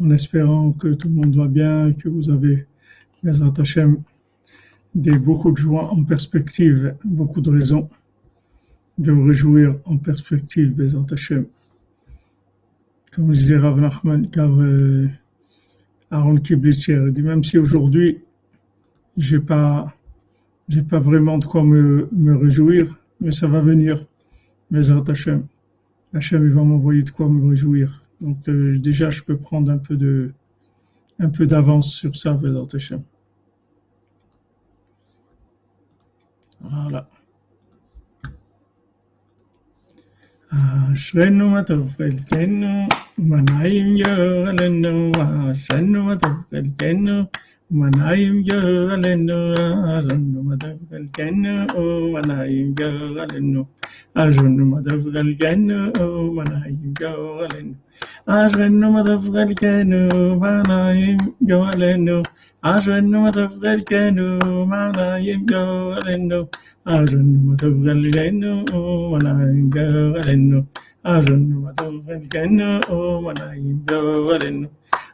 En espérant que tout le monde va bien, que vous avez, des, beaucoup de joie en perspective, beaucoup de raisons de vous réjouir en perspective, Bezrat Hashem. Comme disait Rav Nachman, car euh, Aaron Kiblitcher dit même si aujourd'hui j'ai pas, j'ai pas vraiment de quoi me, me réjouir, mais ça va venir, Bezrat Hashem. Hashem, il va m'envoyer de quoi me réjouir. Donc euh, déjà, je peux prendre un peu de, un peu d'avance sur ça, Vedanta Voilà. Ashwin of Velkenu, Mana him go alendo. Ashwin of Velkenu, Mana him go alendo. Ashwin of Velkenu, Mana him go alendo. Ashwin of Velkenu, Mana him go alendo.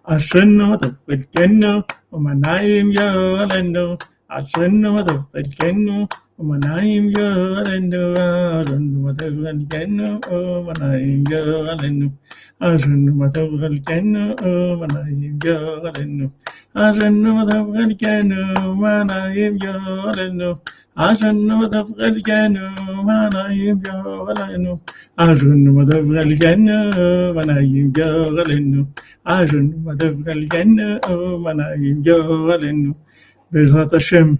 Ashwin of Velkenu, Mana him go alendo. Ashwin of Velkenu, Mana. when I'm your and I don't know what I can أجن مدفغل جن وأنا يم جغلن أجن مدفغل جن وأنا يم جغلن أجن مدفغل جن وأنا يم جغلن بزنة الشم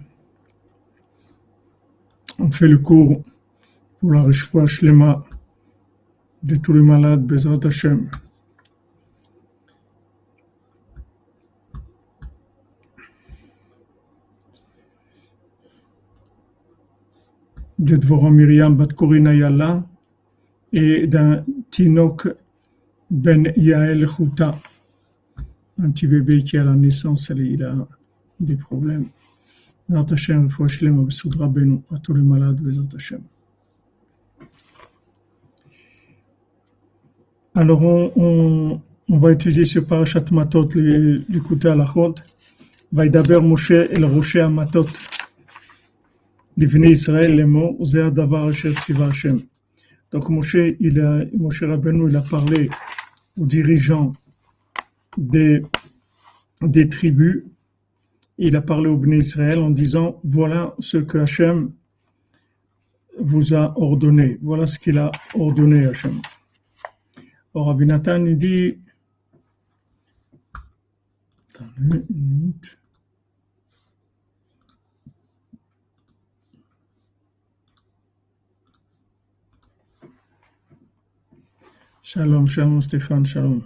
on fait le cours pour la Rishwa Shlema de tous les malades, Bezrat Hashem. De Dvorah Yalla et d'un Tinok Ben Yael Chouta, un petit bébé qui à la naissance, il a des problèmes. Bezrat Hashem, Fouachlem, Besudra Benu, à tous les malades, Bezrat Hashem. Alors, on, on, on, va étudier ce parashat Matot, l'écouter à la chod. וידבר משה אל ראשי המטות לבני ישראל לאמור, זה הדבר אשר ציווה השם. Donc Moshe, il a, Moshe Rabbeinu, il a parlé aux dirigeants des, des tribus, il a parlé aux Bnei Israël en disant, voilà ce que Hachem vous a ordonné, voilà ce qu'il a ordonné Hachem. Or, Rabbi Nathan, il dit. Shalom, shalom Stéphane, shalom.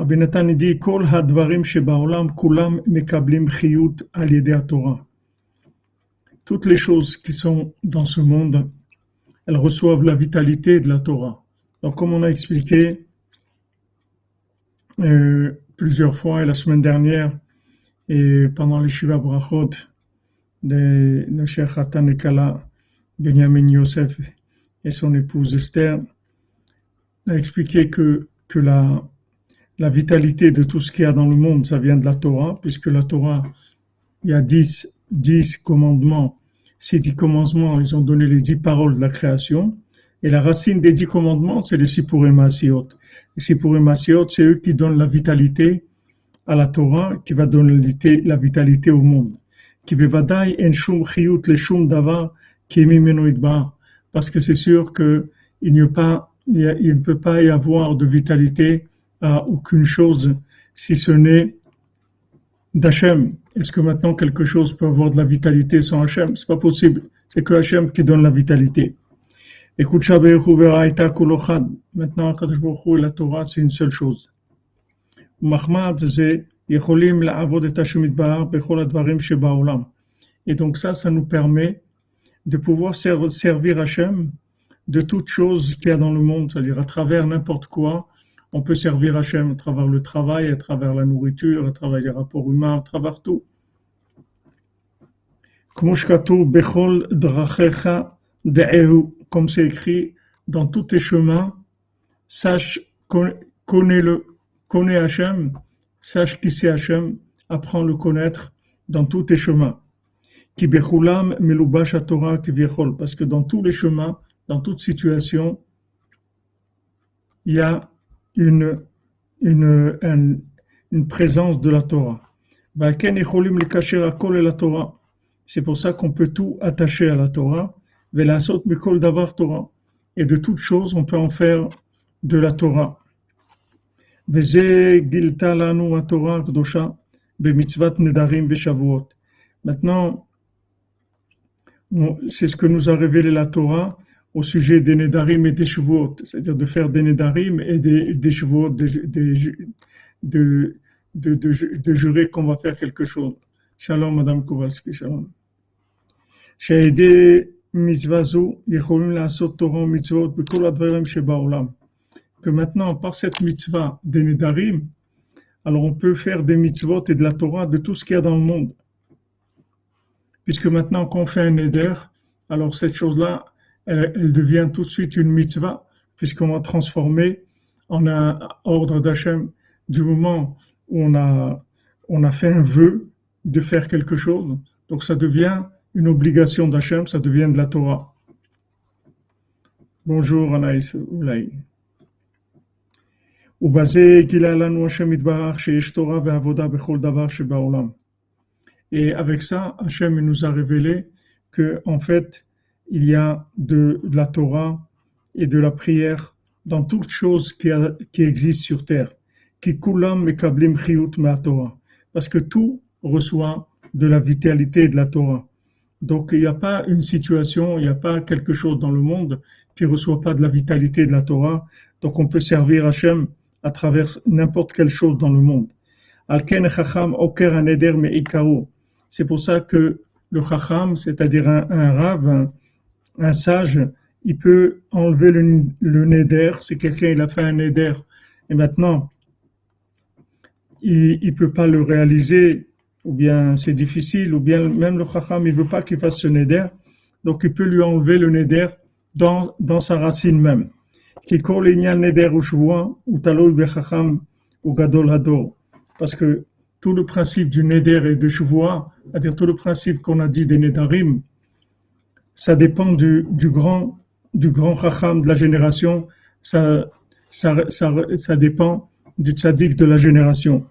רבי נתן ידי, כל הדברים שבעולם כולם מקבלים חיות על ידי התורה. Toutes les choses qui sont dans ce monde, elles reçoivent la vitalité de la Torah. Donc, comme on a expliqué euh, plusieurs fois, et la semaine dernière, et pendant les Shiva Brachot de, de Cheikh Hatan Ekala, Benjamin Yosef et son épouse Esther, on a expliqué que, que la, la vitalité de tout ce qu'il y a dans le monde, ça vient de la Torah, puisque la Torah, il y a dix, dix commandements. Ces dix commandements, ils ont donné les dix paroles de la création. Et la racine des dix commandements, c'est les Sipurim Asiot. Les Sipurim Asiot, c'est eux qui donnent la vitalité à la Torah, qui va donner la vitalité au monde. Parce que c'est sûr que il n'y a pas, il ne peut pas y avoir de vitalité aucune chose si ce n'est d'Hachem. Est-ce que maintenant quelque chose peut avoir de la vitalité sans Hachem? C'est pas possible. C'est que Hachem qui donne la vitalité. Écoute, maintenant, la Torah, c'est une seule chose. Et donc ça, ça nous permet de pouvoir servir Hachem de toutes choses qu'il y a dans le monde, c'est-à-dire à travers n'importe quoi, on peut servir Hachem à travers le travail, à travers la nourriture, à travers les rapports humains, à travers tout. Comme c'est écrit, dans tous tes chemins, sache connais-le, connais sache qui c'est Hachem, apprends le connaître dans tous tes chemins. Parce que dans tous les chemins, dans toute situation, il y a une, une, une, présence de la Torah. C'est pour ça qu'on peut tout attacher à la Torah. Et de toutes choses, on peut en faire de la Torah. Maintenant, c'est ce que nous a révélé la Torah au sujet des Nedarim et des Shavuot, c'est-à-dire de faire des Nedarim et des, des de, de, de, de, jurer qu'on va faire quelque chose. Shalom, Madame Kowalski, shalom. Que maintenant, par cette mitzvah des Nedarim, alors on peut faire des mitzvot et de la Torah de tout ce qu'il y a dans le monde. Puisque maintenant qu'on fait un Neder, alors cette chose-là, elle, devient tout de suite une mitzvah, puisqu'on va transformer en un ordre d'Hachem du moment où on a, on a fait un vœu de faire quelque chose. Donc ça devient une obligation d'Hachem, ça devient de la Torah. Bonjour Anaïs Oulaï. Et avec ça, Hachem nous a révélé que, en fait, il y a de, la Torah et de la prière dans toutes choses qui, qui existent sur terre. Parce que tout reçoit de la vitalité de la Torah. Donc il n'y a pas une situation, il n'y a pas quelque chose dans le monde qui ne reçoit pas de la vitalité de la Torah. Donc on peut servir Hachem à travers n'importe quelle chose dans le monde. C'est pour ça que le chacham, c'est-à-dire un, un rave, un sage, il peut enlever le, le neder, si quelqu'un il a fait un neder et maintenant il ne peut pas le réaliser, ou bien c'est difficile, ou bien même le chacham il veut pas qu'il fasse ce neder, donc il peut lui enlever le neder dans, dans sa racine même. Parce que tout le principe du neder et de shuvua, c'est-à-dire tout le principe qu'on a dit des nedarim, ça dépend du, grand du grand racham de la génération, ça, ça, ça, ça dépend du tzaddik de la génération.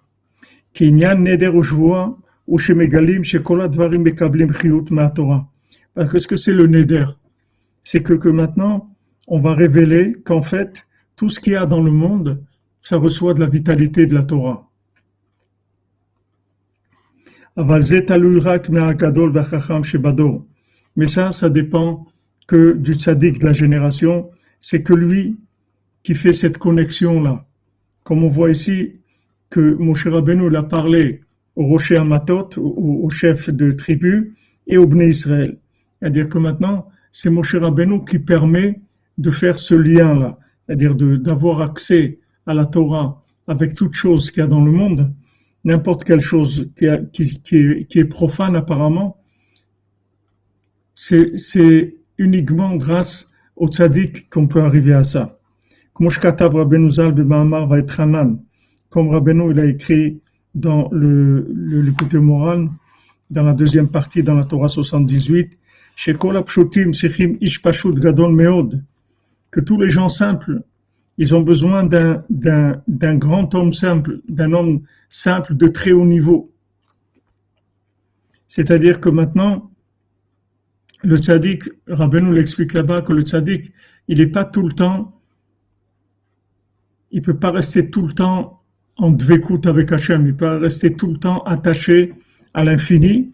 Parce que ce que c'est le neder C'est que, que maintenant, on va révéler qu'en fait, tout ce qu'il y a dans le monde, ça reçoit de la vitalité de la Torah. Mais ça, ça dépend que du tzaddik de la génération. C'est que lui qui fait cette connexion-là. Comme on voit ici que Moshe Rabbeinu l'a parlé au rocher Amatot, au, au, chef de tribu, et au Bnei Israël. C'est-à-dire que maintenant, c'est Moshe Rabbeinu qui permet de faire ce lien-là. C'est-à-dire d'avoir accès à la Torah avec toute chose qu'il y a dans le monde, n'importe quelle chose qui est profane apparemment, c'est uniquement grâce au tzaddik qu'on peut arriver à ça. Comme Rabbeinu il a écrit dans le, le, le moral, dans la deuxième partie, dans la Torah 78, que tous les gens simples, ils ont besoin d'un grand homme simple, d'un homme simple de très haut niveau. C'est-à-dire que maintenant, le tzaddik, Rabbeinu l'explique là-bas que le tzaddik, il n'est pas tout le temps, il peut pas rester tout le temps en dvekout avec Hachem, il peut pas rester tout le temps attaché à l'infini.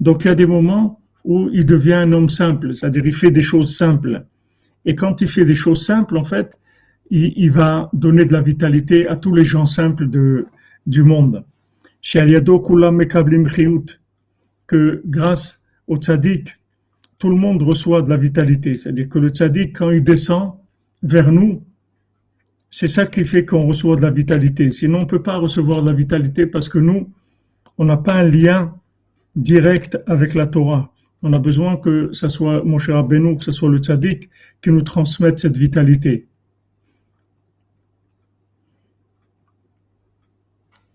Donc il y a des moments où il devient un homme simple, c'est-à-dire il fait des choses simples. Et quand il fait des choses simples, en fait, il, va donner de la vitalité à tous les gens simples de, du monde. Que grâce au tzaddik, tout le monde reçoit de la vitalité. C'est-à-dire que le tzaddik, quand il descend vers nous, c'est ça qui fait qu'on reçoit de la vitalité. Sinon, on ne peut pas recevoir de la vitalité parce que nous, on n'a pas un lien direct avec la Torah. On a besoin que ce soit mon cher Abénou, que ce soit le tzaddik, qui nous transmette cette vitalité.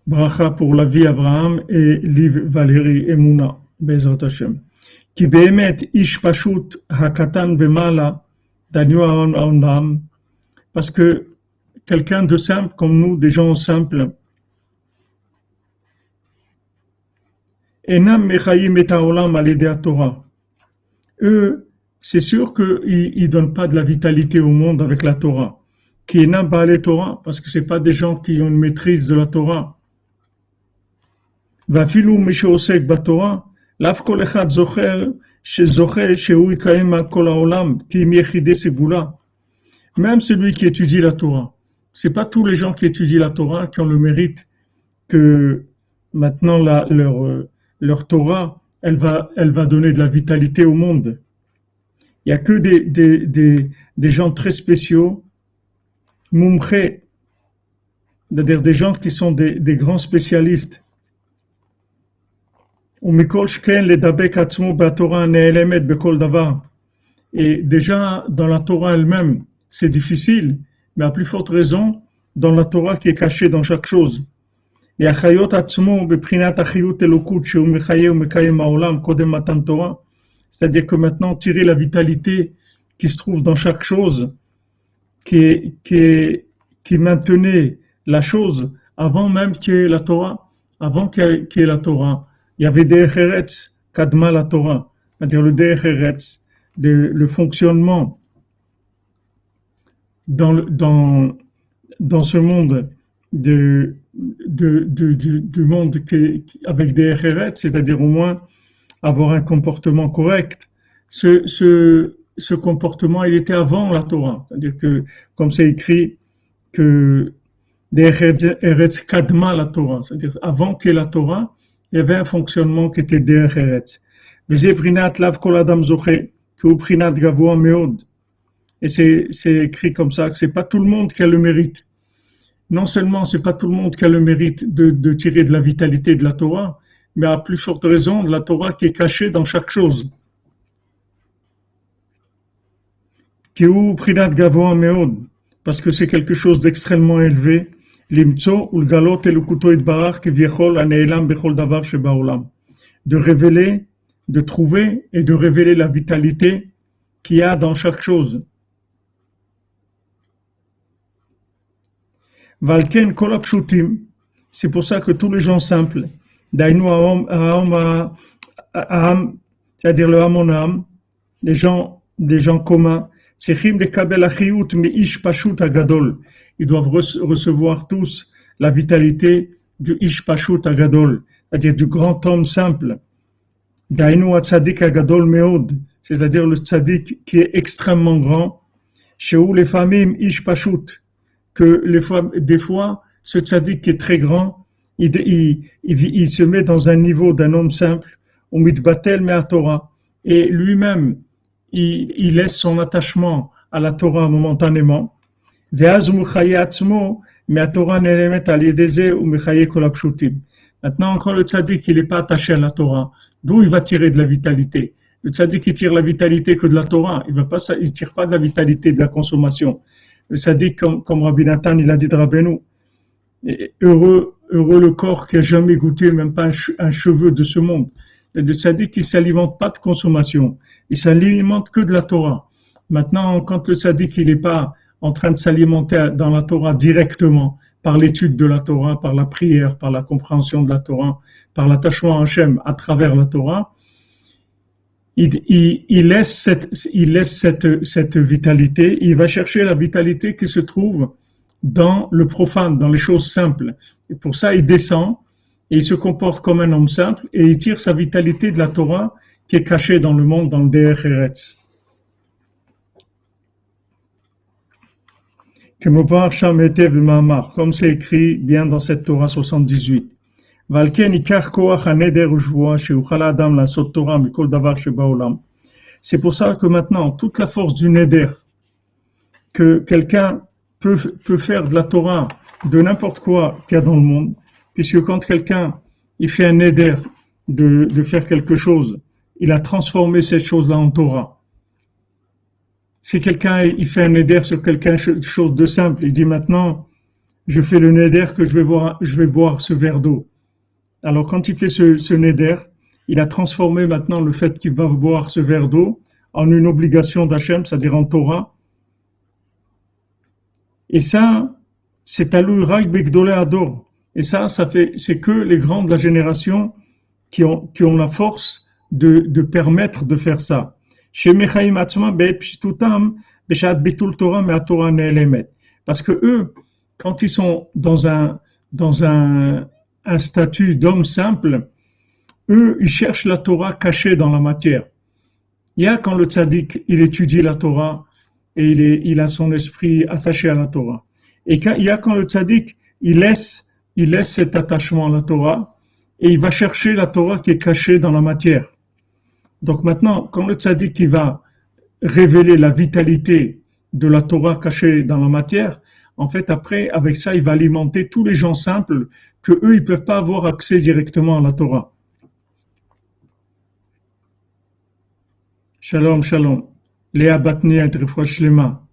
bracha pour la vie Abraham et Liv Valérie Emouna, Bezrat Hashem. Qui behemet ish pashut hakatan bemala onam, parce que quelqu'un de simple comme nous, des gens simples, enam mechayim et haolam al Torah. Eux, c'est sûr qu'ils ne donnent pas de la vitalité au monde avec la Torah. Qui enam les Torah, parce que c'est pas des gens qui ont une maîtrise de la Torah. ואפילו מי שעוסק בתורה, לאו כל אחד זוכר שזוכה שהוא יקיים על כל העולם, כי אם יחידי סגולה. Même celui qui étudie la Torah. C'est pas tous les gens qui étudient la Torah qui ont le mérite que maintenant la, leur, leur Torah, elle va, elle va donner de la vitalité au monde. Il y a que des, des, des, des gens très spéciaux, mumche, c'est-à-dire des gens qui sont des, des grands spécialistes, et déjà, dans la Torah elle-même, c'est difficile, mais à plus forte raison, dans la Torah qui est cachée dans chaque chose. C'est-à-dire que maintenant, tirer la vitalité qui se trouve dans chaque chose, qui, qui, qui maintenait la chose avant même qu'il y ait la Torah, avant qu'il y ait la Torah il y avait des Eretz, Kadma la Torah, c'est-à-dire le Eretz, le fonctionnement dans, ce monde de, de, de, du monde avec des Eretz, c'est-à-dire au moins avoir un comportement correct. Ce, ce, comportement, il était avant la Torah. C'est-à-dire que, comme c'est écrit, que des Eretz Kadma la Torah, c'est-à-dire avant qu'il y ait la Torah, il y avait un fonctionnement qui était derech eretz. Et c'est écrit comme ça, que c'est pas tout le monde qui a le mérite. Non seulement c'est pas tout le monde qui a le mérite de, de, tirer de la vitalité de la Torah, mais à plus forte raison de la Torah qui est cachée dans chaque chose. Parce que c'est quelque chose d'extrêmement élevé de révéler, de trouver et de révéler la vitalité qu'il y a dans chaque chose. Valken c'est pour ça que tous les gens simples, c'est-à-dire le Hamonam, les gens, les gens communs, ils doivent recevoir tous la vitalité du Ishpashut Agadol, c'est-à-dire du grand homme simple. Dainu Tzadik Agadol Meod, c'est-à-dire le Tzadik qui est extrêmement grand. Chez où les familles Ishpashut, que les fois, des fois, ce Tzadik qui est très grand, il, il, il, se met dans un niveau d'un homme simple, au Mitbatel Torah, et lui-même, il, laisse son attachement à la Torah momentanément, Maintenant, quand le tzaddik il n'est pas attaché à la Torah, d'où il va tirer de la vitalité? Le tzaddik il tire la vitalité que de la Torah, il ne tire pas de la vitalité de la consommation. Le tzaddik, comme, comme Rabbi Nathan, il a dit de Rabbeinu, heureux, heureux le corps qui a jamais goûté même pas un, cheveu de ce monde. Le tzaddik il s'alimente pas de consommation, il s'alimente que de la Torah. Maintenant, quand le tzaddik il n'est pas en train de s'alimenter dans la Torah directement, par l'étude de la Torah, par la prière, par la compréhension de la Torah, par l'attachement à Hachem à travers la Torah, il, il, laisse, cette, il laisse cette, cette vitalité, il va chercher la vitalité qui se trouve dans le profane, dans les choses simples. Et pour ça, il descend et il se comporte comme un homme simple et il tire sa vitalité de la Torah qui est cachée dans le monde, dans le Derech Eretz. comme c'est écrit bien dans cette Torah 78. C'est pour ça que maintenant, toute la force du Neder, que quelqu'un peut, peut faire de la Torah, de n'importe quoi qu'il y a dans le monde, puisque quand quelqu'un il fait un Neder de, de faire quelque chose, il a transformé cette chose-là en Torah si quelqu'un il fait un éder sur quelque chose de simple, il dit maintenant, je fais le neder que je vais, boire, ce verre d'eau. Alors quand il fait ce, ce neder, il a transformé maintenant le fait qu'il va boire ce verre d'eau en une obligation d'Hachem, c'est-à-dire en Torah. Et ça, c'est à Raïk Begdolé Ador. Et ça, ça fait, c'est que les grands de la génération qui ont la force de, de permettre de faire ça. Torah Parce que eux, quand ils sont dans un, dans un, un statut d'homme simple, eux, ils cherchent la Torah cachée dans la matière. Il y a quand le tzaddik, il étudie la Torah et il, est, il a son esprit attaché à la Torah. Et quand, il y a quand le tzaddik, il laisse, il laisse cet attachement à la Torah et il va chercher la Torah qui est cachée dans la matière. Donc maintenant, quand le tzaddik, va révéler la vitalité de la Torah cachée dans la matière, en fait, après, avec ça, il va alimenter tous les gens simples que eux, ils peuvent pas avoir accès directement à la Torah. Shalom, shalom. Léa Batni Shlema.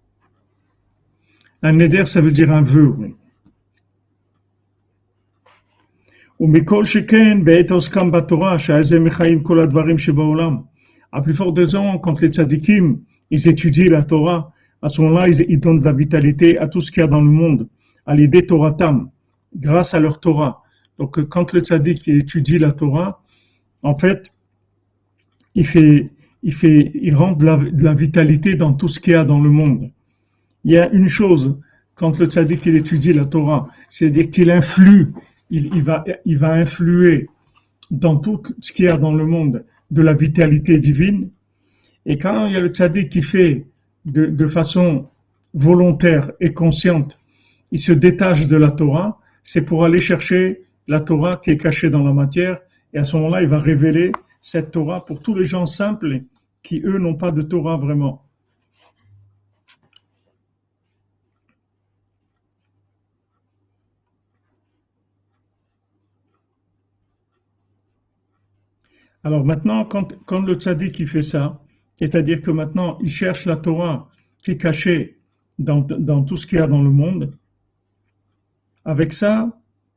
Un neder, ça veut dire un vœu, oui. À plus fort raison, quand les tzadikim, étudient la Torah, à ce moment-là, ils, donnent de la vitalité à tout ce qu'il y a dans le monde, à l'idée Toratam, grâce à leur Torah. Donc, quand le tzadik étudie la Torah, en fait, il fait, il fait, il rend de la, vitalité dans tout ce qu'il y a dans le monde. Il y a une chose, quand le tzaddik étudie la Torah, c'est-à-dire qu'il influe, il, va, influer dans tout ce qu'il y a dans le monde de la vitalité divine. Et quand il y a le tzaddik qui fait de, de façon volontaire et consciente, il se détache de la Torah, c'est pour aller chercher la Torah qui est cachée dans la matière, et à ce moment-là, il va révéler cette Torah pour tous les gens simples qui, eux, n'ont pas de Torah vraiment. Alors maintenant, quand, le tzaddik qui fait ça, c'est-à-dire que maintenant il cherche la Torah qui est cachée dans, tout ce qu'il y a dans le monde, avec ça,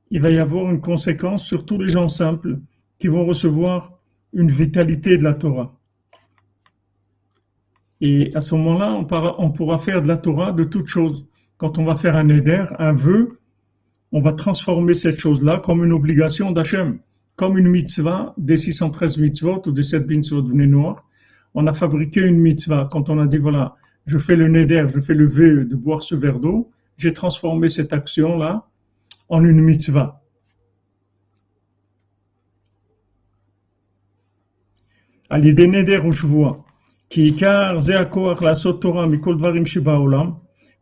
il va y avoir une conséquence sur tous les gens simples qui vont recevoir une vitalité de la Torah. Et à ce moment-là, on, pourra faire de la Torah de toutes choses. Quand on va faire un éder, un vœu, on va transformer cette chose-là comme une obligation d'Hachem, comme une mitzvah des 613 mitzvot ou des 7 mitzvot de noir. On a fabriqué une mitzvah. Quand on a dit, voilà, je fais le neder, je fais le vœu de boire ce verre d'eau, j'ai transformé cette action-là en une mitzvah. À l'idée neder où je vois,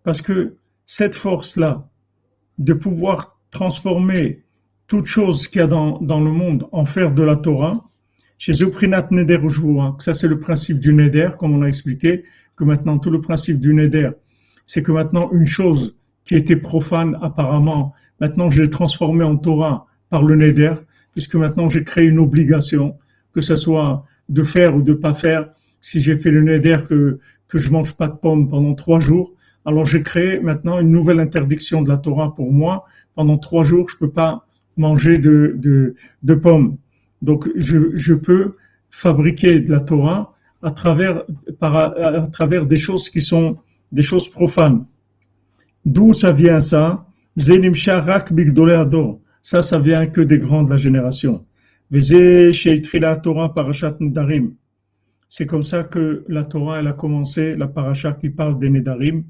parce que cette force-là, de pouvoir transformer toute chose qu'il y a dans, dans, le monde en faire de la Torah, chez Zoprinat Neder ça c'est le principe du Neder, comme on a expliqué, que maintenant tout le principe du Neder, c'est que maintenant une chose qui était profane apparemment, maintenant je l'ai transformée en Torah par le Neder, puisque maintenant j'ai créé une obligation, que ce soit de faire ou de pas faire, si j'ai fait le neder que, que je mange pas de pommes pendant trois jours, alors j'ai créé maintenant une nouvelle interdiction de la Torah pour moi. Pendant trois jours, je peux pas manger de, pommes. Donc, je, peux fabriquer de la Torah à travers, par, à, travers des choses qui sont des choses profanes. D'où ça vient ça? Ça, ça vient que des grands de la génération. C'est comme ça que la Torah elle a commencé, la paracha qui parle des Nedarim.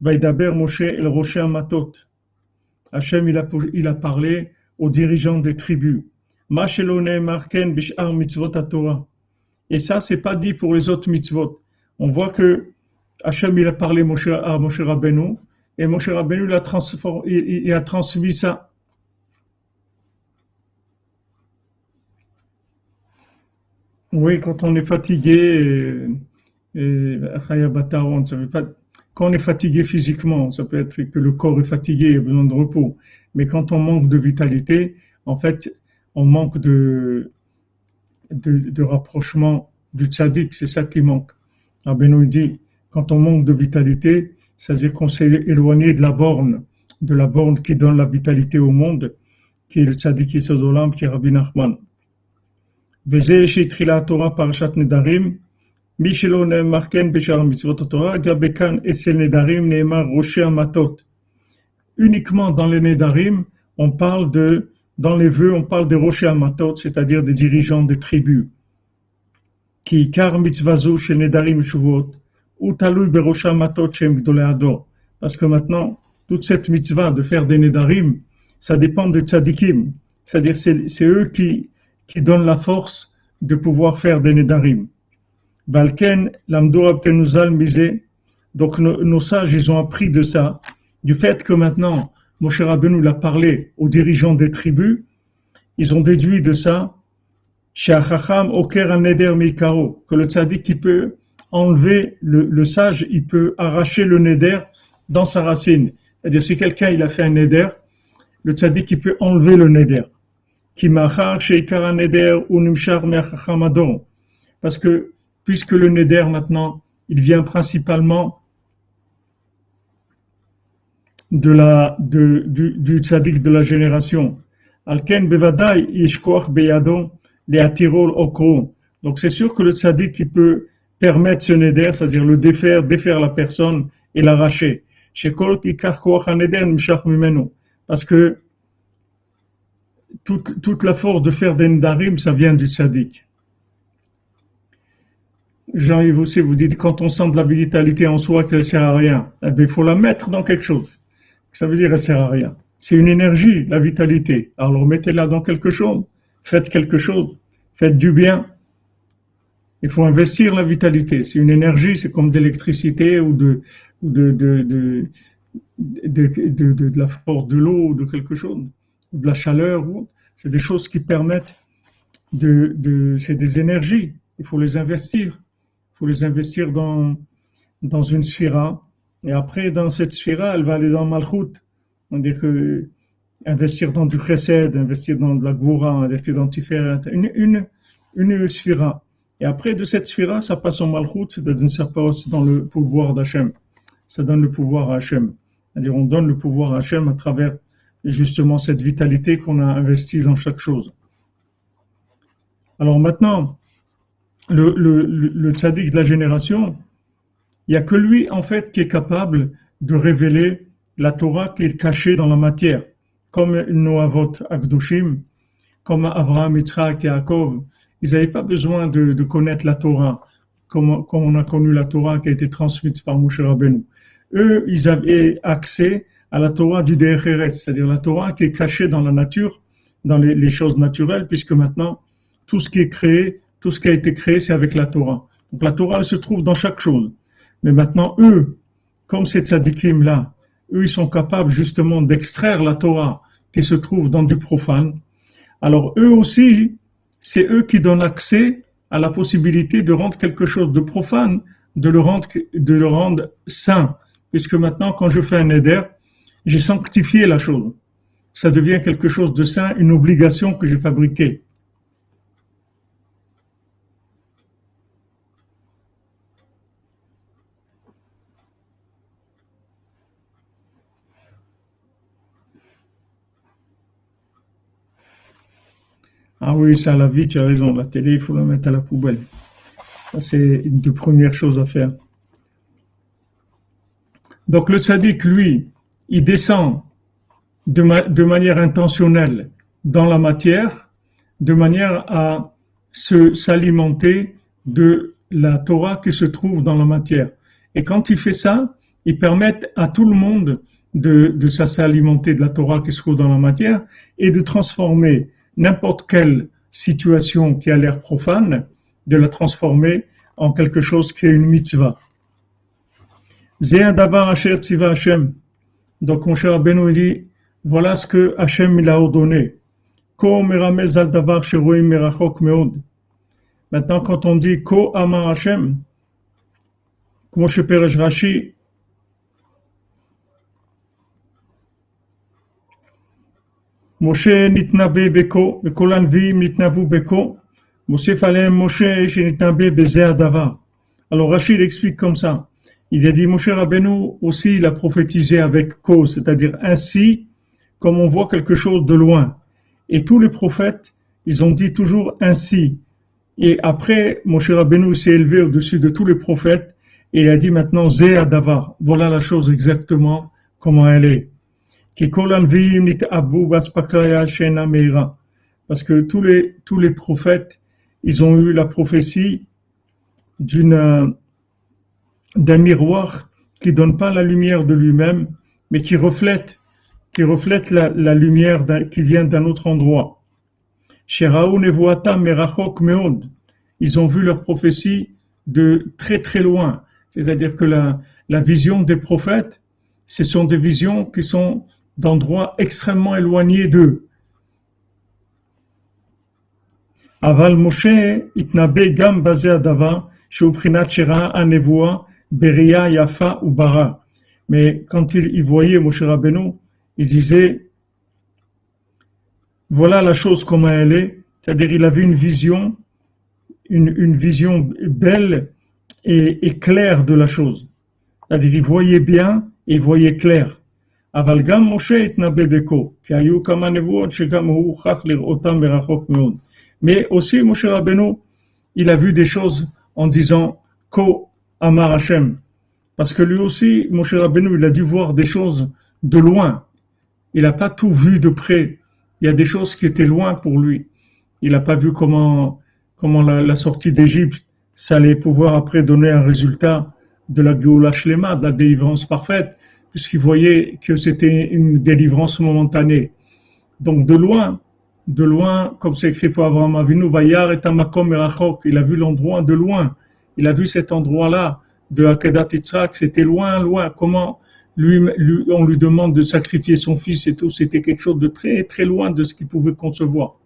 Vaidaber Moshe el Rocher Amatot. Hachem il a, il a parlé aux dirigeants des tribus. Et ça, c'est pas dit pour les autres mitzvot. On voit que Hachem il a parlé à Moshe Rabbeinu et Moshe Rabbeinu il a, il, a transmis ça Oui, quand on est fatigué, et, pas, quand on est fatigué physiquement, ça peut être que le corps est fatigué et a besoin de repos. Mais quand on manque de vitalité, en fait, on manque de, de, rapprochement du tzaddik. C'est ça qui manque. Abenou dit, quand on manque de vitalité, c'est-à-dire qu'on s'est éloigné de la borne, de la borne qui donne la vitalité au monde, qui est le tzaddik Yisodolam, qui est Rabbi Nachman. Torah מי שלא נאמר כן בשאר מצוות התורה, גם בכאן אצל נדרים נאמר ראשי המטות. Uniquement dans les Nedarim, on parle de, dans les vœux, on parle des rochers amatot, c'est-à-dire des dirigeants des tribus. Qui car mitzvazu chez Nedarim Shuvot, ou talui berosha amatot shem ador. Parce que maintenant, toute cette mitzvah de faire des Nedarim, ça dépend des tzadikim. C'est-à-dire, c'est eux qui, qui donnent la force de pouvoir faire des Nedarim. Balken, abtenuzal misé. Donc, nos, sages, ils ont appris de ça du fait que maintenant Moshe Rabbeinu l'a parlé aux dirigeants des tribus, ils ont déduit de ça que le tzaddik qui peut enlever le, sage, il peut arracher le neder dans sa racine. C'est-à-dire si quelqu'un il a fait un neder, le tzaddik il peut enlever le neder. Parce que puisque le neder maintenant, il vient principalement de la, du, du tzaddik de la génération. Alken bevadai beyadon. Donc c'est sûr que le tzaddik qui peut permettre ce neder, c'est-à-dire le défaire, défaire la personne et l'arracher. Parce que toute, toute la force de faire des nedarim, ça vient du tzaddik. Jean-Yves aussi, vous dites, quand on sent de la vitalité en soi qu'elle sert à rien, eh bien, il faut la mettre dans quelque chose. Ça veut dire qu'elle sert à rien. C'est une énergie, la vitalité. Alors mettez-la dans quelque chose. Faites quelque chose. Faites du bien. Il faut investir la vitalité. C'est une énergie, c'est comme ou de, de, de, de, de, de la force de l'eau ou de quelque chose, de la chaleur. C'est des choses qui permettent de, de c'est des énergies. Il faut les investir. Faut les investir dans, dans une sphira et après, dans cette sphère, elle va aller dans Malchut. On dit que investir dans du chesed, investir dans de la goura, investir dans Tiferet, une, une, une sphira. Et après, de cette sphira, ça passe en Malchut, c'est-à-dire ça passe dans le pouvoir d'Hachem. Ça donne le pouvoir à Hachem. C'est-à-dire, on donne le pouvoir à Hachem à travers justement cette vitalité qu'on a investie dans chaque chose. Alors maintenant, le, le, le tzaddik de la génération, il n'y a que lui, en fait, qui est capable de révéler la Torah qui est cachée dans la matière. Comme Noavot Akdoshim, comme Abraham, Yitzhak et Yaakov, ils n'avaient pas besoin de, connaître la Torah, comme, on a connu la Torah qui a été transmise par Moshe Rabbeinu. Eux, ils avaient accès à la Torah du Decheret, c'est-à-dire la Torah qui est cachée dans la nature, dans les, choses naturelles, puisque maintenant, tout ce qui est créé, tout ce qui a été créé, c'est avec la Torah. Donc la Torah, elle se trouve dans chaque chose. Mais maintenant, eux, comme ces tzadikim-là, eux, ils sont capables justement d'extraire la Torah qui se trouve dans du profane. Alors eux aussi, c'est eux qui donnent accès à la possibilité de rendre quelque chose de profane, de le rendre, de le rendre saint. Puisque maintenant, quand je fais un éder, j'ai sanctifié la chose. Ça devient quelque chose de saint, une obligation que j'ai fabriquée. Ah oui, ça, la vie, tu as raison. La télé, il faut la mettre à la poubelle. Ça, c'est une des premières choses à faire. Donc, le tzaddik, lui, il descend de, de manière intentionnelle dans la matière, de manière à s'alimenter de la Torah qui se trouve dans la matière. Et quand il fait ça, il permet à tout le monde de, de s'alimenter de la Torah qui se trouve dans la matière et de transformer n'importe quelle situation qui a l'air profane, de la transformer en quelque chose qui est une mitzvah. Donc mon cher Benoît dit, voilà ce que Hachem il a ordonné. Maintenant, quand on dit Ko Amar Hachem, comment je Rashi, Moshe nitnabe beko, vekol anviim nitnavu beko, Moshe falem Moshe shenitnabe bezer dava. Alors Rachid explique comme ça. Il a dit Moshe Rabbeinu aussi il a prophétisé avec ko, c'est-à-dire ainsi comme on voit quelque chose de loin. Et tous les prophètes, ils ont dit toujours ainsi. Et après, Moshe Rabbeinu s'est élevé au-dessus de tous les prophètes et il a dit maintenant Zéa Davar. Voilà la chose exactement comment elle est. Parce que tous les, tous les prophètes, ils ont eu la prophétie d'une, d'un miroir qui donne pas la lumière de lui-même, mais qui reflète, qui reflète la, la lumière qui vient d'un autre endroit. Ils ont vu leur prophétie de très très loin. C'est-à-dire que la, la vision des prophètes, ce sont des visions qui sont d'endroits extrêmement éloignés d'eux. Gam basé adava sheuprinat shera anevoa beria yafa ou bara. Mais quand il, il voyait Moshe Rabbeinu, il disait voilà la chose comme elle est, c'est-à-dire il avait une vision, une, vision belle et, et claire de la chose. C'est-à-dire il voyait bien et il voyait clair. אבל גם משה התנבא בקו, כי היו כמה נבואות שגם הוא הוכח לראותם מרחוק מאוד. Mais aussi Moshe Rabbeinu, il a vu des choses en disant Ko Amar Hashem. Parce que lui aussi, Moshe Rabbeinu, il a dû voir des choses de loin. Il n'a pas tout vu de près. Il y a des choses qui étaient loin pour lui. Il n'a pas vu comment, comment la, la sortie d'Égypte, ça allait pouvoir après donner un résultat de la Géoula Shlema, de la délivrance parfaite puisqu'il voyait que c'était une délivrance momentanée. Donc de loin, de loin, comme c'est écrit pour Abraham Avinu, et il a vu l'endroit de loin. Il a vu cet endroit-là de Akedat Yitzhak, c'était loin, loin. Comment lui, on lui demande de sacrifier son fils et tout, c'était quelque chose de très, très loin de ce qu'il pouvait concevoir.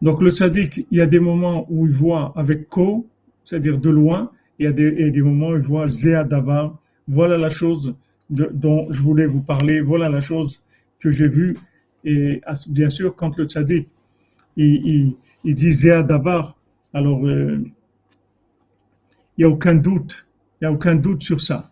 Donc le sadique, il y a des moments où il voit avec Ko, c'est-à-dire de loin, il y a des, des moments où il voit Zéadavar, voilà la chose dont je voulais vous parler. Voilà la chose que j'ai vue. Et bien sûr, quand le tzaddik, il, il, disait d'abord, alors euh, il n'y a aucun doute, il n'y a aucun doute sur ça.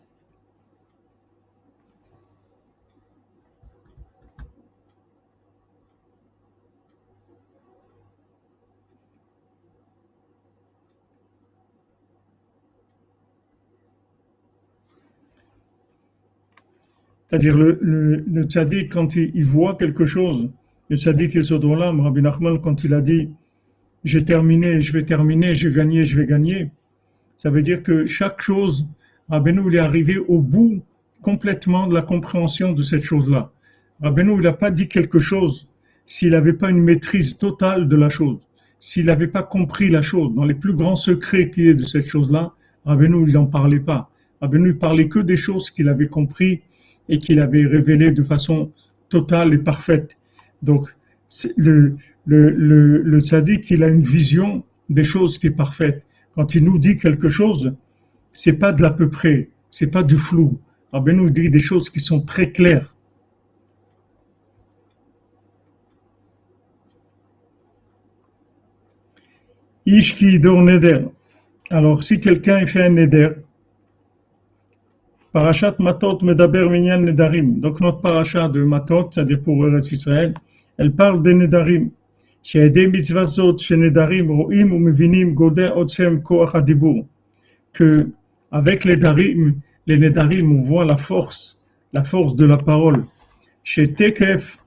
C'est-à-dire le, le, le tzaddik, quand il, voit quelque chose, le tzaddik Yesodrolam, Rabbi Nachman, quand il a dit « j'ai terminé, je vais terminer, j'ai gagné, je vais gagner », ça veut dire que chaque chose, Rabbeinu, il est arrivé au bout complètement de la compréhension de cette chose-là. Rabbeinu, il n'a pas dit quelque chose s'il n'avait pas une maîtrise totale de la chose, s'il n'avait pas compris la chose, dans les plus grands secrets qui est de cette chose-là, Rabbeinu, il n'en parlait pas. Rabbeinu, il parlait que des choses qu'il avait compris et qu'il avait révélé de façon totale et parfaite. Donc, le, le, le, le tzaddik, il a une vision des choses qui est parfaite. Quand il nous dit quelque chose, c'est pas de l'à peu près, c'est pas du flou. Rabbi nous dit des choses qui sont très claires. Ishki neder. Alors, si quelqu'un fait un neder, Parachat Matot Medaber Minyan Nedarim. Donc, notre parachat de Matot, c'est-à-dire pour l'Israël, Israël, elle parle des Nedarim. Que, avec les darim, les nedarim, on voit la force, la force de la parole. Chez Tekef,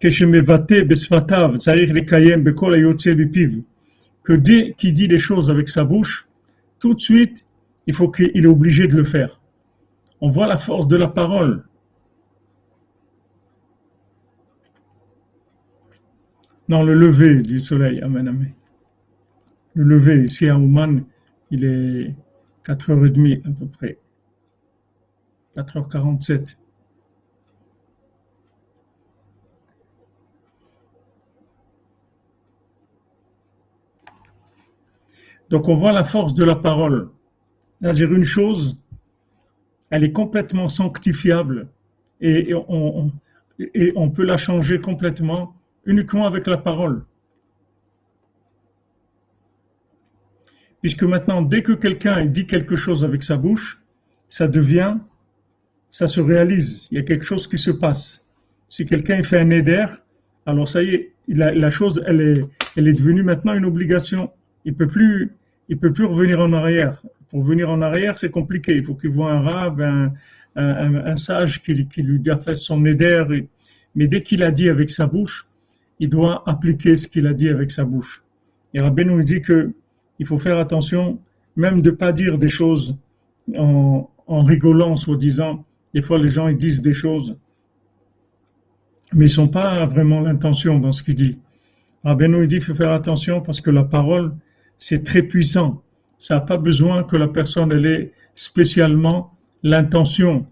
que je me besfatav, c'est-à-dire les kayem, bekol ayotse bipiv. Que dès qu'il dit les choses avec sa bouche, tout de suite, il faut qu'il est obligé de le faire. On voit la force de la parole. Dans le lever du soleil, amen, amen. Le lever ici à Ouman, il est 4h30 à peu près. 4h47. Donc on voit la force de la parole. C'est-à-dire une chose, elle est complètement sanctifiable et, on, peut la changer complètement uniquement avec la parole. puisque maintenant, dès que quelqu'un dit quelque chose avec sa bouche, ça devient, ça se réalise. Il y a quelque chose qui se passe. Si quelqu'un fait un éder, alors ça y est, la, chose, elle est, elle est devenue maintenant une obligation. Il peut plus, il peut plus revenir en arrière. Pour venir en arrière, c'est compliqué. Il faut qu'il voit un rab, un, sage qui, qui, lui fait son éder. Mais dès qu'il a dit avec sa bouche, il doit appliquer ce qu'il a dit avec sa bouche. Et Rabbi nous dit que il faut faire attention, même de pas dire des choses en, en rigolant, soi-disant. Des fois, les gens ils disent des choses, mais ils sont pas vraiment l'intention dans ce qu'ils disent. Rabbi nous dit qu'il faut faire attention parce que la parole, c'est très puissant. Ça n'a pas besoin que la personne ait spécialement l'intention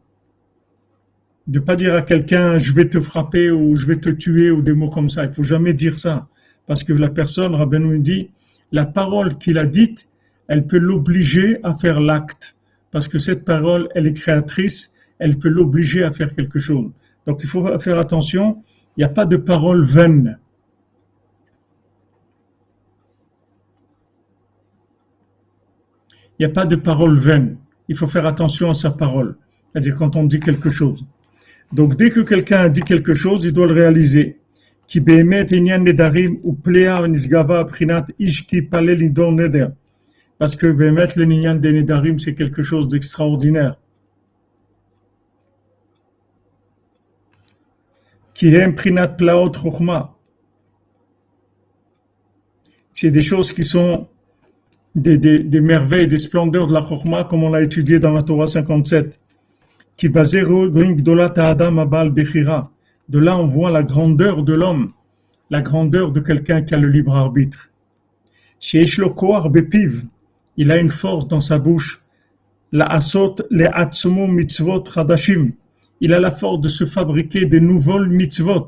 de pas dire à quelqu'un je vais te frapper ou je vais te tuer ou des mots comme ça. Il faut jamais dire ça parce que la personne, Rabbeinu dit, la parole qu'il a dite, elle peut l'obliger à faire l'acte parce que cette parole, elle est créatrice, elle peut l'obliger à faire quelque chose. Donc il faut faire attention, il n'y a pas de parole vaine. Il n'y a pas de parole vaine. Il faut faire attention à sa parole. C'est-à-dire quand on dit quelque chose. Donc dès que quelqu'un a dit quelque chose, il doit le réaliser. Parce que le ninyan de nedarim, c'est quelque chose d'extraordinaire. C'est des choses qui sont des, des, des, merveilles, des splendeurs de la chokma, comme on l'a étudié dans la Torah 57. Qui De là, on voit la grandeur de l'homme, la grandeur de quelqu'un qui a le libre arbitre. Il a une force dans sa bouche. La asot le mitzvot hadashim. Il a la force de se fabriquer de nouveaux mitzvot.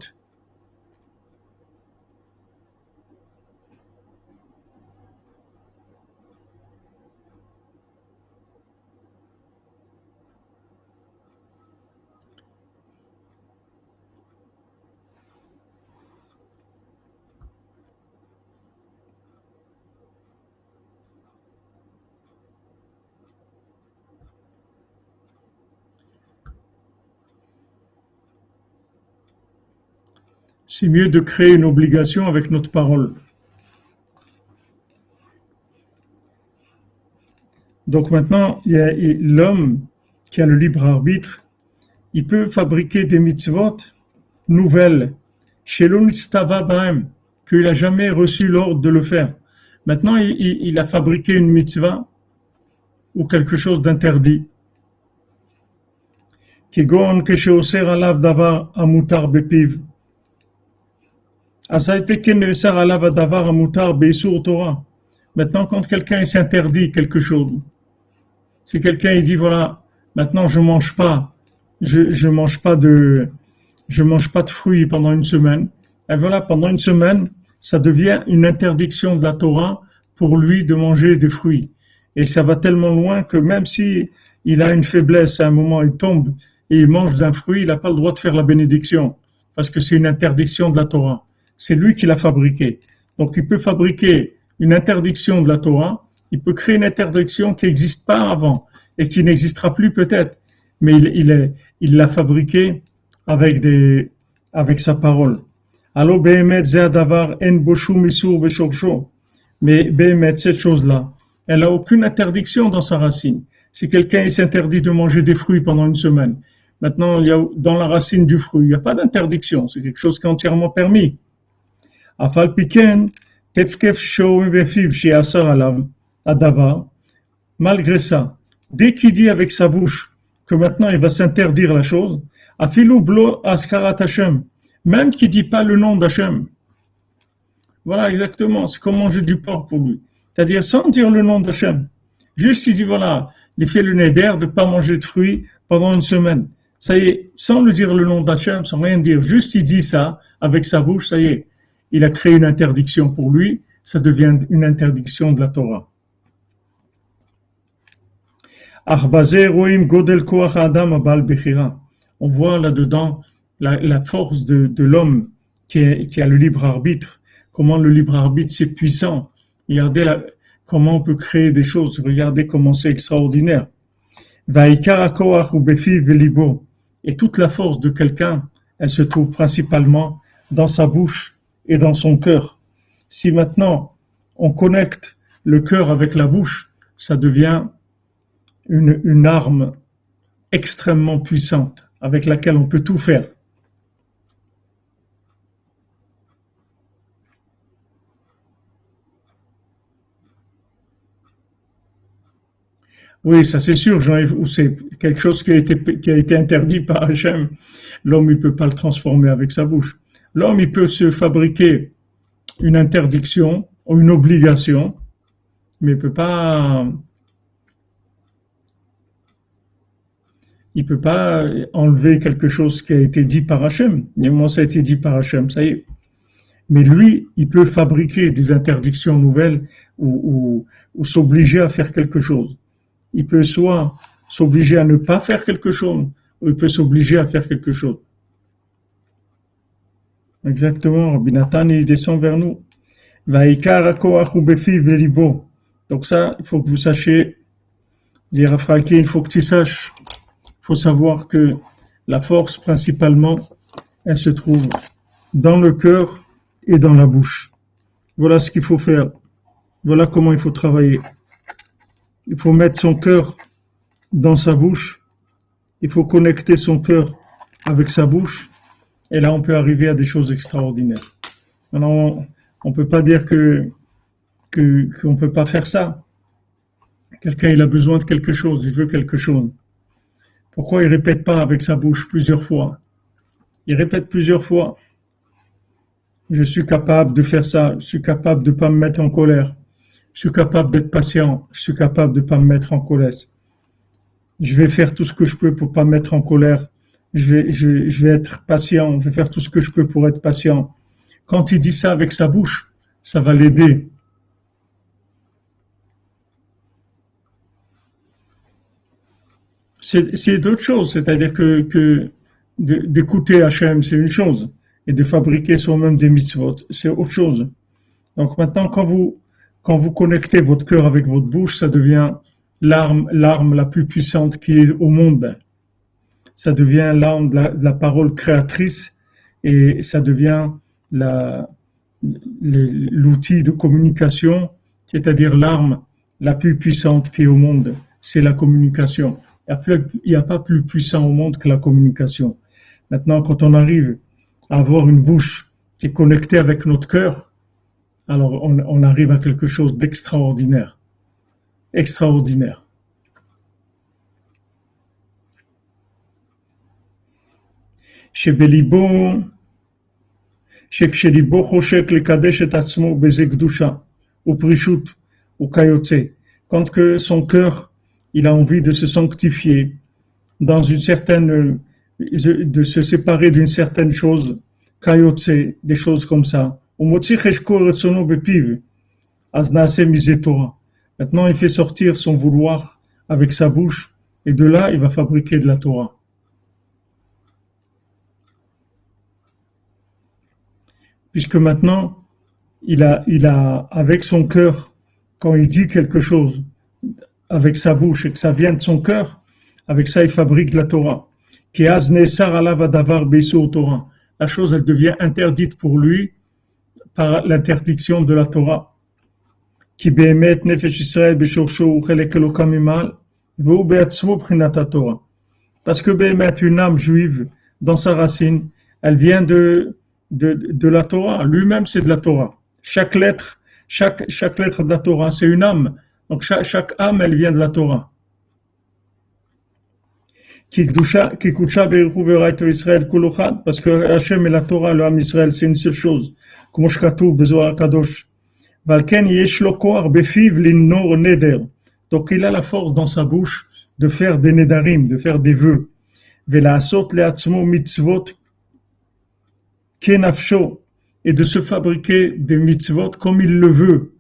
C'est mieux de créer une obligation avec notre parole. Donc maintenant, l'homme qui a le libre arbitre, il peut fabriquer des mitzvot nouvelles, chez bahem, qu'il n'a jamais reçu l'ordre de le faire. Maintenant, il, a fabriqué une mitzvah ou quelque chose d'interdit. Alav. Maintenant, quand quelqu'un s'interdit quelque chose, si quelqu'un dit voilà, maintenant je mange pas, je, je mange pas de, je mange pas de fruits pendant une semaine, et voilà, pendant une semaine, ça devient une interdiction de la Torah pour lui de manger des fruits. Et ça va tellement loin que même si il a une faiblesse, à un moment il tombe et il mange d'un fruit, il n'a pas le droit de faire la bénédiction, parce que c'est une interdiction de la Torah c'est lui qui l'a fabriqué. Donc il peut fabriquer une interdiction de la Torah, il peut créer une interdiction qui n'existe pas avant et qui n'existera plus peut-être, mais il, est, il l'a fabriqué avec des, avec sa parole. Alors Mais Behemet, cette chose-là, elle a aucune interdiction dans sa racine. Si quelqu'un s'interdit de manger des fruits pendant une semaine, maintenant il y a dans la racine du fruit, il n'y a pas d'interdiction, c'est quelque chose qui est entièrement permis. Malgré ça, dès qu'il dit avec sa bouche que maintenant il va s'interdire la chose, même qu'il dit pas le nom d'Hachem. Voilà exactement, c'est comme manger du porc pour lui. C'est-à-dire sans dire le nom d'Hachem. Juste il dit voilà, il fait le neder de pas manger de fruits pendant une semaine. Ça y est, sans le dire le nom d'Hachem, sans rien dire, juste il dit ça avec sa bouche, ça y est, il a créé une interdiction pour lui, ça devient une interdiction de la Torah. On voit là-dedans la, force de, l'homme qui, a le libre arbitre, comment le libre arbitre c'est puissant. Regardez comment on peut créer des choses. Regardez comment c'est extraordinaire. Et toute la force de quelqu'un, elle se trouve principalement dans sa bouche et dans son cœur. Si maintenant on connecte le cœur avec la bouche, ça devient une, arme extrêmement puissante avec laquelle on peut tout faire. Oui, ça c'est sûr, c'est quelque chose qui a, été, qui a interdit par Hachem. L'homme, il peut pas le transformer avec sa bouche. L'homme, il peut se fabriquer une interdiction ou une obligation, mais il peut pas, peut pas enlever quelque chose qui a été dit par Hachem. Moi, ça a été dit par Hachem, ça y est. Mais lui, il peut fabriquer des interdictions nouvelles ou, ou s'obliger à faire quelque chose il peut soit s'obliger à ne pas faire quelque chose, ou il peut s'obliger à faire quelque chose. Exactement, Rabbi il descend vers nous. Donc ça, il faut que vous sachiez, dire à Fraki, il faut que tu saches, il faut savoir que la force principalement, elle se trouve dans le cœur et dans la bouche. Voilà ce qu'il faut faire. Voilà comment il faut travailler. Il faut mettre son cœur dans sa bouche. Il faut connecter son cœur avec sa bouche. Et là, on peut arriver à des choses extraordinaires. Alors, on ne peut pas dire que qu'on ne peut pas faire ça. Quelqu'un, il a besoin de quelque chose, il veut quelque chose. Pourquoi il répète pas avec sa bouche plusieurs fois? Il répète plusieurs fois. Je suis capable de faire ça, je suis capable de ne pas me mettre en colère. Je suis capable d'être patient. Je suis capable de ne pas me mettre en colère. Je vais faire tout ce que je peux pour ne pas me mettre en colère. Je vais, être patient. Je vais faire tout ce que je peux pour être patient. Quand il dit ça avec sa bouche, ça va l'aider. C'est d'autres choses. C'est-à-dire que, d'écouter Hachem, c'est une chose. Et de fabriquer soi-même des mitzvot, c'est autre chose. Donc maintenant, quand vous, connectez votre cœur avec votre bouche, ça devient l'arme la plus puissante qui est au monde. Ça devient l'arme de la, parole créatrice et ça devient l'outil de communication, c'est-à-dire l'arme la plus puissante qui est au monde. C'est la communication. Il n'y a pas plus puissant au monde que la communication. Maintenant, quand on arrive à avoir une bouche qui est connectée avec notre cœur, alors on, arrive à quelque chose d'extraordinaire. Extraordinaire. Quand que son cœur, il a envie de se sanctifier dans une certaine, de se séparer d'une certaine chose, des choses comme ça, Maintenant, il fait sortir son vouloir avec sa bouche, et de là, il va fabriquer de la Torah. Puisque maintenant, il a, il a, avec son cœur, quand il dit quelque chose, avec sa bouche, et que ça vient de son cœur, avec ça, il fabrique la Torah. La chose, elle devient interdite pour lui par l'interdiction de la Torah. Israël Parce que Behemet, une âme juive, dans sa racine, elle vient de, de, de la Torah. Lui-même, c'est de la Torah. Chaque lettre, chaque, chaque lettre de la Torah, c'est une âme. Donc chaque, âme, elle vient de la Torah. Parce que Hachem et la Torah, le âme Israël, c'est une seule chose. Donc il a la force dans sa bouche de faire des nedarim, de faire des vœux. Et de se fabriquer des mitzvot comme il le veut.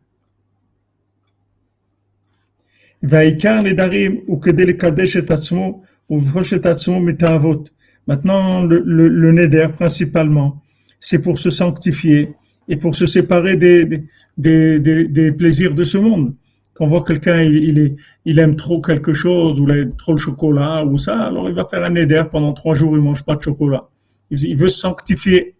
Maintenant, le, le, le neder principalement, c'est pour se sanctifier et pour se séparer des, des, des, plaisirs de ce monde. qu'on voit quelqu'un, il, il, aime trop quelque chose, ou il trop le chocolat, ou ça, alors il va faire un éder pendant trois jours, il mange pas de chocolat. Il, veut sanctifier.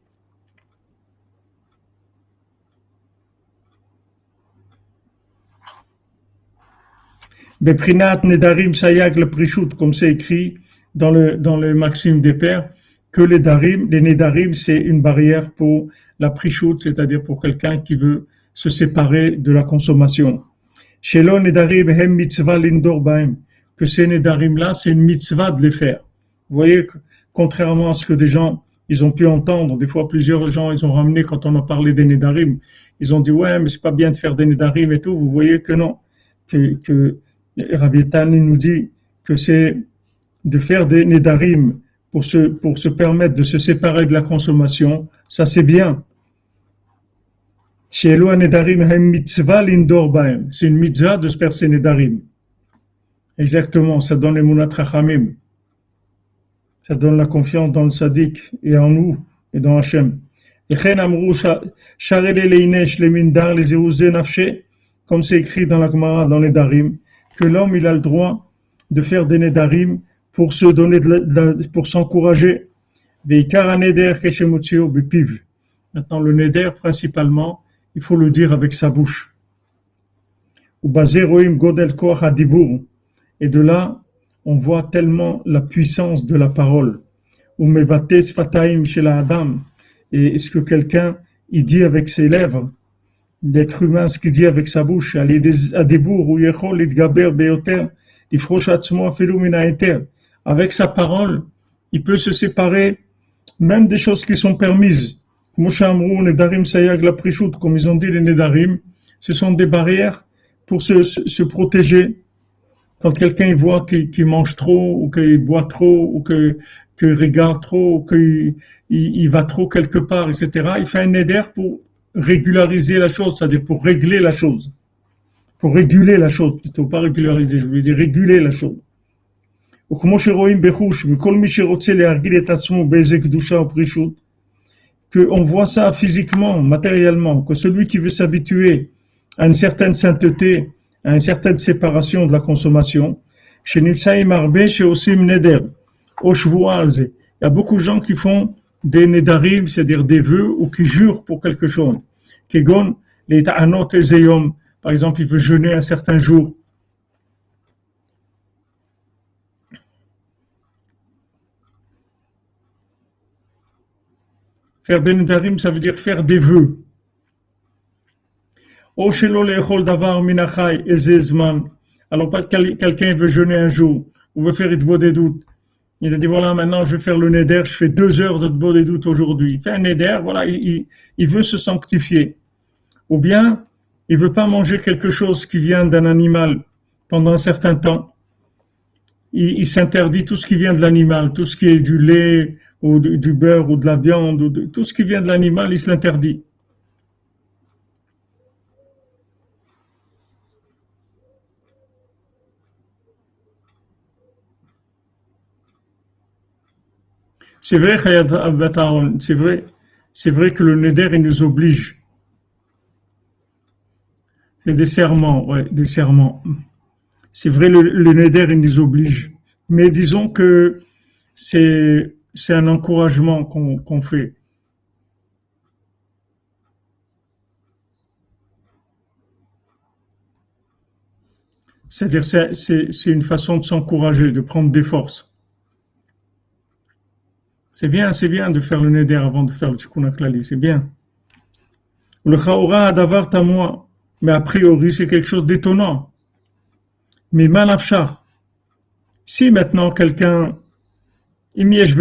Beprinat Nedarim Sayag le Prishut, comme c'est écrit dans le, dans le Maxime des Pères, que les Darim, les Nedarim, c'est une barrière pour la Prishut, c'est-à-dire pour quelqu'un qui veut se séparer de la consommation. Shelo Nedarim Hem Mitzvah Lindor que ces Nedarim-là, c'est une mitzvah de les faire. Vous voyez, contrairement à ce que des gens, ils ont pu entendre, des fois plusieurs gens, ils ont ramené quand on a parlé des Nedarim, ils ont dit, ouais, mais c'est pas bien de faire des Nedarim et tout. Vous voyez que non, que, que Rabbi Tani nous dit que c'est de faire des Nedarim pour se, pour se permettre de se séparer de la consommation, ça c'est bien. C'est une mitzvah de se percer Nedarim. Exactement, ça donne les munat Ça donne la confiance dans le sadiq et en nous et dans Hachem. Comme c'est écrit dans la Gemara, dans les Darim, que l'homme il a le droit de faire des Nedarim pour se donner de pour s'encourager. Maintenant, le neder, principalement, il faut le dire avec sa bouche. Et de là, on voit tellement la puissance de la parole. Et ce que quelqu'un, il dit avec ses lèvres, d'être humain, ce qu'il dit avec sa bouche, avec sa parole, il peut se séparer même des choses qui sont permises. Comme ils ont dit les Nedarim, ce sont des barrières pour se, se, protéger. Quand quelqu'un voit qu'il mange trop, ou qu'il boit trop, ou qu'il regarde trop, ou qu'il il, va trop quelque part, etc., il fait un Neder pour régulariser la chose, c'est-à-dire pour régler la chose, pour réguler la chose, plutôt pas régulariser, je voulais dire réguler la chose. qu'on voit ça physiquement, matériellement, que celui qui veut s'habituer à une certaine sainteté, à une certaine séparation de la consommation, chez Nipsaï Marbe, chez Osim Neder, Il y a beaucoup de gens qui font des nedarim, c'est-à-dire des vœux, ou qui jurent pour quelque chose. Kegon, par exemple, il veut jeûner un certain jour, Faire des nedarim, ça veut dire faire des vœux. Alors, quelqu'un veut jeûner un jour, ou veut faire des doutes. Il a dit, voilà, maintenant je vais faire le neder, je fais deux heures de des doutes aujourd'hui. Il fait un neder, voilà, il, veut se sanctifier. Ou bien, il veut pas manger quelque chose qui vient d'un animal pendant un certain temps. il s'interdit tout ce qui vient de l'animal, tout ce qui est du lait, ou du, beurre ou de la viande, ou tout ce qui vient de l'animal, il se l'interdit. C'est vrai, c'est vrai, c'est vrai que le neder, il nous oblige. C'est des serments, ouais, des serments. C'est vrai, le, le neder, il nous oblige. Mais disons que c'est c'est un encouragement qu'on fait. C'est-à-dire, c'est une façon de s'encourager, de prendre des forces. C'est bien, c'est bien de faire le neder avant de faire le tikkun c'est bien. Le chaora ta moi, mais a priori c'est quelque chose d'étonnant. Mais malafchar. Si maintenant quelqu'un je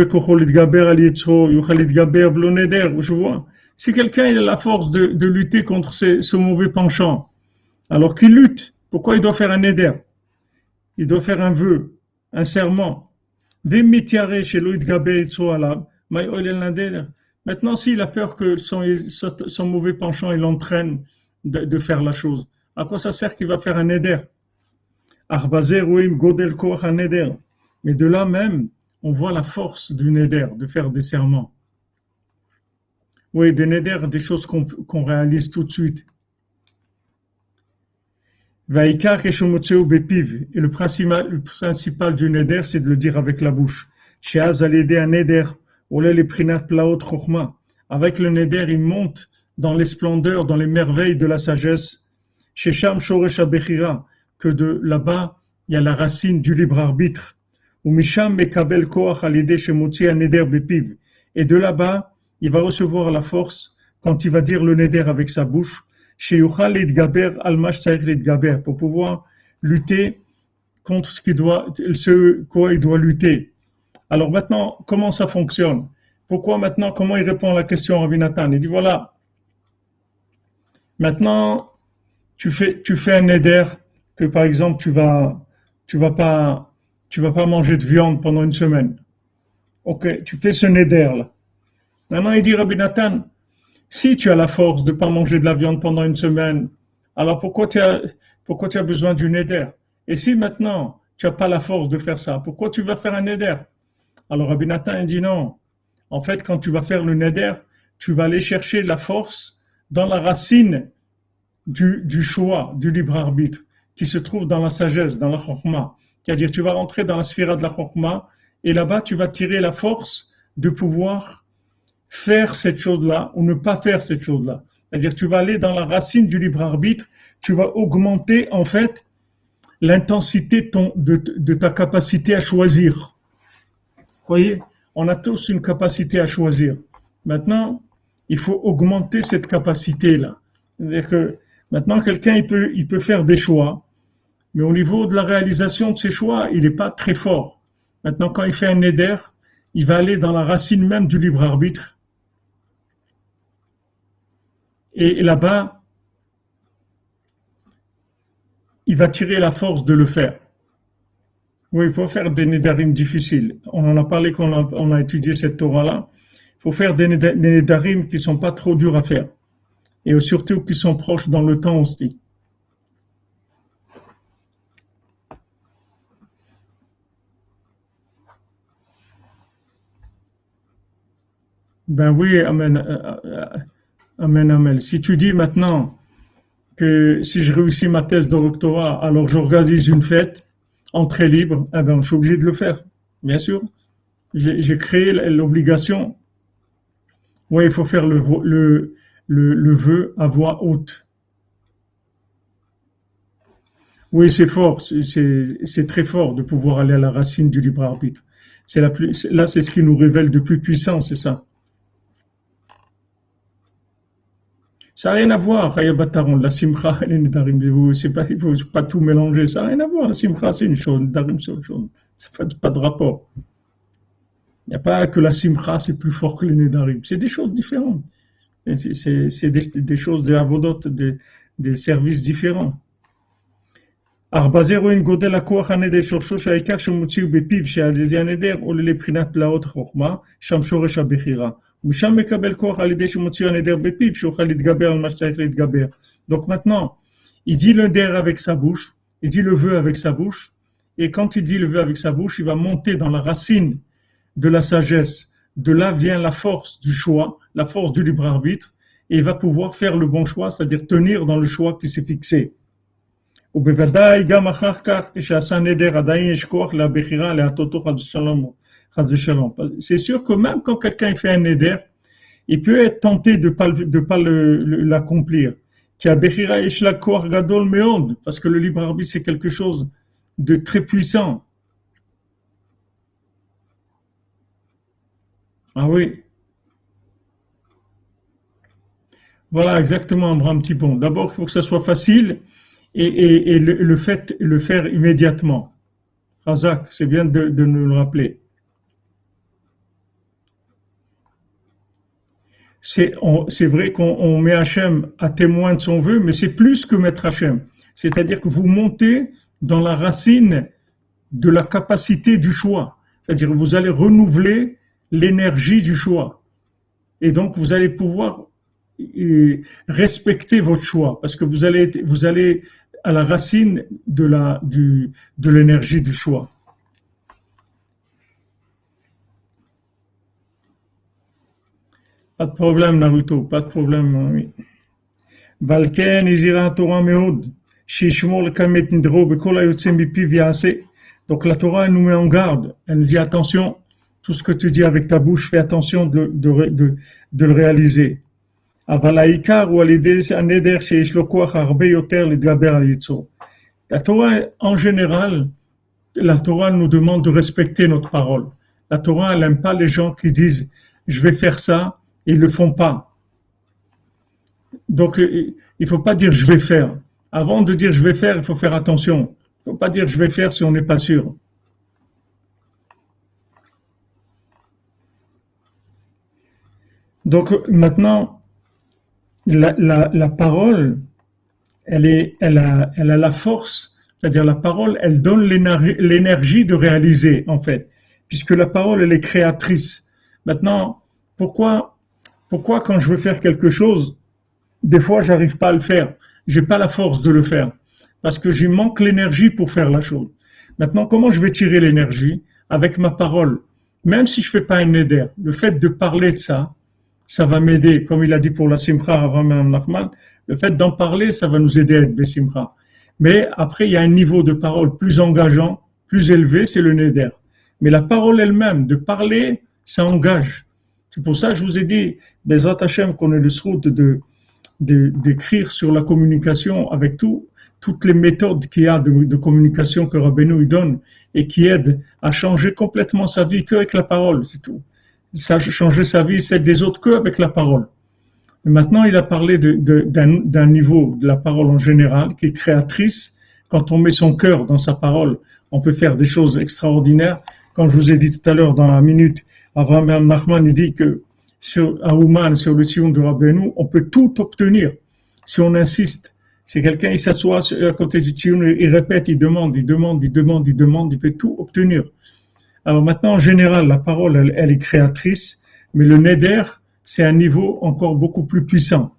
vois. Si quelqu'un a la force de, lutter contre ce, mauvais penchant, alors qu'il lutte, pourquoi il doit faire un éder Il doit faire un vœu, un serment. Maintenant, s'il a peur que son, mauvais penchant l'entraîne de, faire la chose, à quoi ça sert qu'il va faire un éder Mais de là même, on voit la force du neder, de faire des serments. Oui, des neder, des choses qu'on réalise tout de suite. Vaikar Keshomotseou Bepiv. Et le principal, du neder, c'est de le dire avec la bouche. Sheaz un neder, olé les prinat plaot chokhma. Avec le neder, il monte dans les splendeurs, dans les merveilles de la sagesse. Shesham shoresh bechira, que de là-bas, il y a la racine du libre arbitre. Ou misham mekabel koach al shemotzi neder bepiv. Et de là-bas, il va recevoir la force quand il va dire le neder avec sa bouche pour pouvoir lutter contre ce, qui doit, ce quoi il doit lutter. Alors maintenant, comment ça fonctionne? Pourquoi maintenant, comment il répond à la question Rabbi Nathan? Il dit voilà, maintenant, tu fais, tu fais un neder que par exemple, tu vas, tu vas pas, vas pas manger de viande pendant une semaine. Ok, tu fais ce neder là. Maintenant, il dit Rabbi Nathan, si tu as la force de ne pas manger de la viande pendant une semaine, alors pourquoi tu as, pourquoi tu as besoin d'une éder Et si maintenant tu n'as pas la force de faire ça, pourquoi tu vas faire un éder Alors Rabbi Nathan dit non. En fait, quand tu vas faire le neder, tu vas aller chercher la force dans la racine du, du choix, du libre arbitre, qui se trouve dans la sagesse, dans la chokma. C'est-à-dire, tu vas rentrer dans la sphère de la chokma, et là-bas, tu vas tirer la force de pouvoir faire cette chose-là ou ne pas faire cette chose-là. C'est-à-dire, tu vas aller dans la racine du libre arbitre, tu vas augmenter en fait l'intensité de, ta capacité à choisir. Vous voyez, on a tous une capacité à choisir. Maintenant, il faut augmenter cette capacité-là. C'est-à-dire que maintenant, quelqu'un, il peut, peut faire des choix, mais au niveau de la réalisation de ses choix, il n'est pas très fort. Maintenant, quand il fait un éder, il va aller dans la racine même du libre arbitre et là-bas, il va tirer la force de le faire. Oui, il faut faire des nédarim difficiles. On en a parlé quand on a, étudié cette Torah-là. Il faut faire des nédarim qui sont pas trop durs à faire. Et surtout qui sont proches dans le temps aussi. Ben oui, amen. Amen, amen. Si tu dis maintenant que si je réussis ma thèse de doctorat, alors j'organise une fête, entrée libre, eh ben, je suis obligé de le faire, bien sûr. J'ai créé l'obligation. Oui, il faut faire le, vœu à voix haute. Oui, c'est fort, c'est très fort de pouvoir aller à la racine du libre arbitre. Là, c'est ce qui nous révèle de plus puissant, c'est ça. Ça n'a rien à voir, La simcha et les nedarim, c'est pas, il faut pas tout mélanger. Ça n'a rien à voir. La simcha, c'est une chose, nedarim, c'est autre chose. C'est pas, pas de rapport. Il n'y a pas que la simcha, c'est plus fort que les nedarim. C'est des choses différentes. C'est des, des, choses, des avodot, des, des services différents. ארבע זה רואים גודל הכוח הנדר שורשו שהעיקר שמוציא בפיו שעל ידי הנדר עולה לבחינת פלאות חוכמה, שם שורש הבחירה. Donc maintenant, il dit le der avec sa bouche, il dit le vœu avec sa bouche, et quand il dit le vœu avec sa bouche, il va monter dans la racine de la sagesse. De là vient la force du choix, la force du libre arbitre, et il va pouvoir faire le bon choix, c'est-à-dire tenir dans le choix qui s'est fixé. C'est sûr que même quand quelqu'un fait un éder, il peut être tenté de ne pas, l'accomplir. Parce que le libre arbitre, c'est quelque chose de très puissant. Ah oui. Voilà, exactement, un petit pont. D'abord, il faut que ça soit facile et, le faire immédiatement. Razak, c'est bien de nous le rappeler. C'est vrai qu'on met Hachem à témoin de son vœu, mais c'est plus que mettre Hachem. C'est-à-dire que vous montez dans la racine de la capacité du choix. C'est-à-dire que vous allez renouveler l'énergie du choix. Et donc, vous allez pouvoir euh, respecter votre choix parce que vous allez, vous allez à la racine de l'énergie du choix. Pas de problème, Naruto, pas de problème, Torah Meod. Donc la Torah nous met en garde, elle nous dit attention, tout ce que tu dis avec ta bouche, fais attention de, de, de, de le réaliser. La Torah, en général, la Torah nous demande de respecter notre parole. La Torah, elle n'aime pas les gens qui disent je vais faire ça ils le font pas. Donc, il ne faut pas dire je vais faire. Avant de dire je vais faire, il faut faire attention. Il ne faut pas dire je vais faire si on n'est pas sûr. Donc maintenant, la, la, parole, elle, est, elle, a, elle a la force, c'est-à-dire la parole, elle donne l'énergie de réaliser, en fait, puisque la parole, elle est créatrice. Maintenant, pourquoi, pourquoi quand je veux faire quelque chose, des fois, j'arrive pas à le faire? J'ai pas la force de le faire parce que j'ai manque l'énergie pour faire la chose. Maintenant, comment je vais tirer l'énergie? Avec ma parole Même si je fais pas un neder, le fait de parler de ça, ça va m'aider. Comme il a dit pour la simcha avant Nachman, le fait d'en parler, ça va nous aider à être besimcha. Mais après, il y a un niveau de parole plus engageant, plus élevé, c'est le neder. Mais la parole elle-même, de parler, ça engage. C'est pour ça que je vous ai dit, Bezat Hashem, qu'on est le route de, d'écrire sur la communication avec tout, toutes les méthodes qu'il y a de, communication que Rabbeinu donne et qui aident à changer complètement sa vie qu'avec la parole, c'est tout. Ça changer sa vie, celle des autres qu'avec la parole. Et maintenant, il a parlé d'un niveau de la parole en général qui est créatrice. Quand on met son cœur dans sa parole, on peut faire des choses extraordinaires. Quand je vous ai dit tout à l'heure dans la minute, Abraham Nachman, il dit que sur Ouman, sur le Sion de Rabbeinu, on peut tout obtenir si on insiste. Si quelqu'un s'assoit à côté du Sion, il répète, il demande, il demande, il demande, il demande, il peut tout obtenir. Alors maintenant, en général, la parole, elle, est créatrice, mais le Neder, c'est un niveau encore beaucoup plus puissant.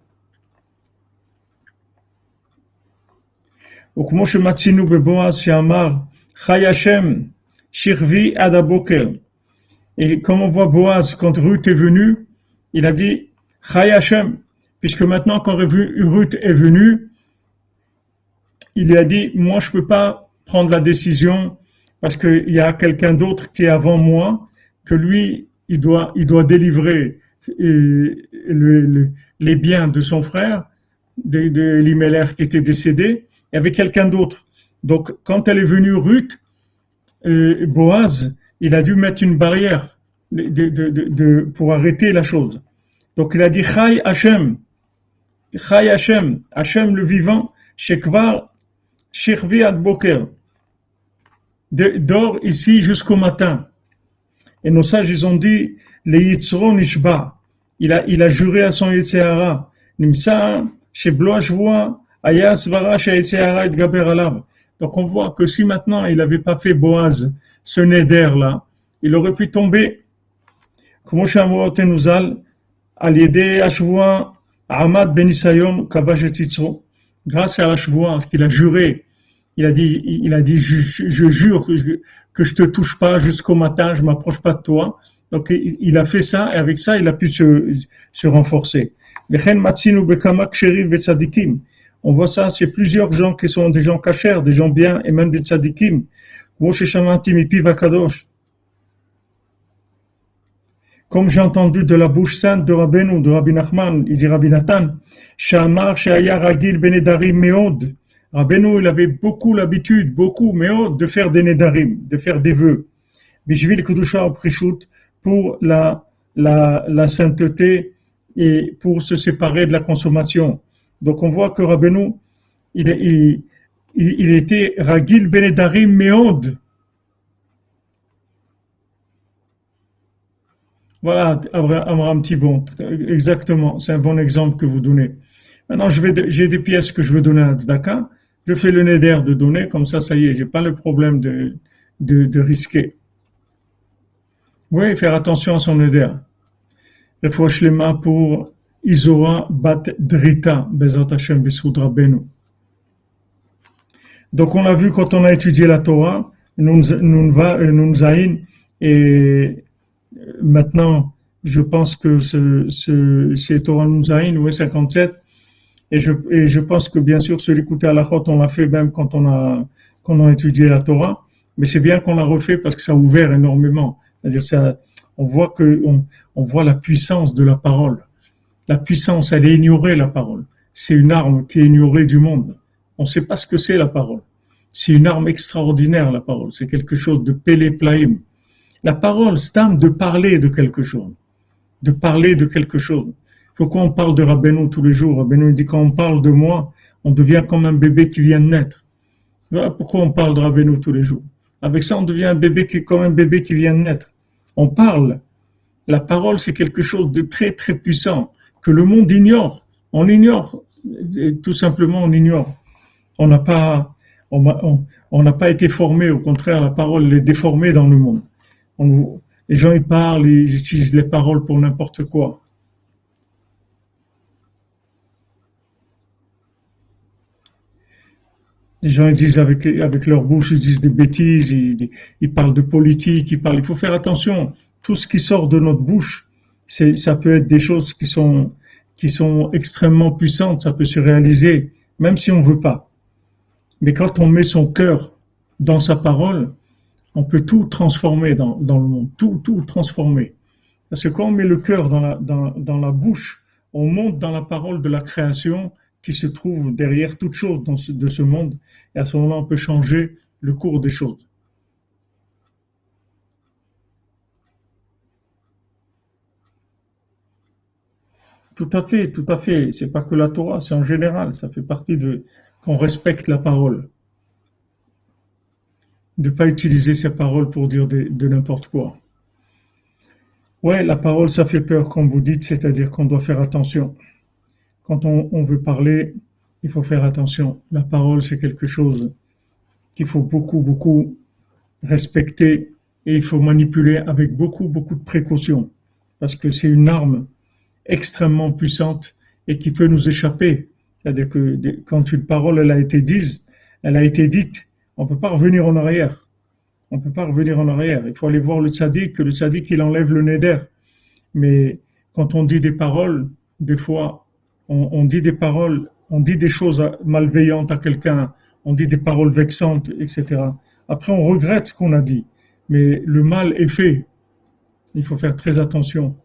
Et comme on voit Boaz, quand Ruth est venue, il a dit Chai Hashem, puisque maintenant quand Ruth est venu, il lui a dit Moi, je ne peux pas prendre la décision parce qu'il y a quelqu'un d'autre qui est avant moi, que lui, il doit, il doit délivrer les biens de son frère, de, de qui était décédé, et avec quelqu'un d'autre. Donc, quand elle est venue Ruth, euh, Boaz, il a dû mettre une barrière de, de, de, pour arrêter la chose. Donc il a dit Chai Hashem, Chai Hashem, Hashem le vivant, Shekvar, Shirvi ad Boker, dort ici jusqu'au matin. Et nos sages, ils ont dit, les Yitzron Ishba, il a, il a juré à son Yitzhara, Nimsa, Shebloa Shvoa, Ayas Vara, Yitzhara et Gaber. Donc on voit que si maintenant il n'avait pas fait Boaz, ce neder-là, il aurait pu tomber. Comme Shavuot Tenuzal, à l'idée Ashvoa, Ahmad Benisayom Kabashetitso, grâce à la ce qu'il a juré, il a dit, il a dit je, jure que je, que je te touche pas jusqu'au matin, je m'approche pas de toi. Donc il a fait ça et avec ça il a pu se, se renforcer. Ben on voit ça, c'est plusieurs gens qui sont des gens cachers, des gens bien et même des tzadikim. Comme j'ai entendu de la bouche sainte de Rabbeinu, de Rabbi Nachman, il dit Rabbi Nathan, Shamar Shaya Benedarim Meod. Rabbeinu, il avait beaucoup l'habitude, beaucoup, Meod, de faire des Nedarim, de faire des vœux. Bishvil Kudusha Prishut, pour la, la, la sainteté et pour se séparer de la consommation. Donc on voit que Rabbeinu, il, il, il était Ragil Benedarim Meod. Voilà, un petit bon, exactement, c'est un bon exemple que vous donnez. Maintenant, j'ai des pièces que je veux donner à Tzedaka, je fais le neder de donner, comme ça, ça y est, j'ai pas le problème de, de, risquer. Oui, faire attention à son neder. Les mains pour Isora Bat Drita, Bezat Hashem Rabbeinu. Donc, on a vu quand on a étudié la Torah, nous, nous, nous, et Maintenant, je pense que ce, ce, c'est Torah Nunzaïn, 57, Et je, et je pense que bien sûr, ce l'écouter à la route, on l'a fait même quand on a, quand on a étudié la Torah. Mais c'est bien qu'on l'a refait parce que ça a ouvert énormément. C'est-à-dire, ça, on voit que, on, on voit la puissance de la parole. La puissance, elle est ignorée, la parole. C'est une arme qui est ignorée du monde. On ne sait pas ce que c'est la parole. C'est une arme extraordinaire, la parole. C'est quelque chose de pélé plaim. La parole, c'est arme de parler de quelque chose. De parler de quelque chose. Pourquoi on parle de Rabbeinu tous les jours? Rabbeinu dit quand on parle de moi, on devient comme un bébé qui vient de naître. Pourquoi on parle de Rabbeinu tous les jours. Avec ça, on devient un bébé qui, comme un bébé qui vient de naître. On parle. La parole, c'est quelque chose de très, très puissant que le monde ignore. On ignore. Tout simplement, on ignore. On n'a pas, été formé. Au contraire, la parole est déformée dans le monde. les gens, ils parlent, ils utilisent les paroles pour n'importe quoi. Les gens ils disent avec, avec leur bouche, ils disent des bêtises, ils, parlent de politique, ils parlent. Il faut faire attention. Tout ce qui sort de notre bouche, ça peut être des choses qui sont, extrêmement puissantes. Ça peut se réaliser, même si on veut pas. Mais quand on met son cœur dans sa parole, on peut tout transformer dans, dans le monde, tout, tout transformer. Parce que quand on met le cœur dans la, dans, dans la bouche, on monte dans la parole de la création qui se trouve derrière toute chose dans de ce monde. Et à ce moment-là, on peut changer le cours des choses. Tout à fait, tout à fait. C'est pas que la Torah, c'est en général. Ça fait partie de qu'on respecte la parole. De ne pas utiliser sa parole pour dire de, n'importe quoi. Ouais, la parole, ça fait peur, comme vous dites, c'est-à-dire qu'on doit faire attention quand on, veut parler, il faut faire attention. La parole, c'est quelque chose qu'il faut beaucoup, beaucoup respecter et il faut manipuler avec beaucoup, beaucoup de précaution parce que c'est une arme extrêmement puissante et qui peut nous échapper. C'est-à-dire que quand une parole elle a été dite, elle a été dite, on ne peut pas revenir en arrière. On ne peut pas revenir en arrière. Il faut aller voir le tzaddik, le tzaddik il enlève le neder. Mais quand on dit des paroles, des fois on, dit des paroles, on dit des choses malveillantes à quelqu'un, on dit des paroles vexantes, etc. Après, on regrette ce qu'on a dit, mais le mal est fait. Il faut faire très attention.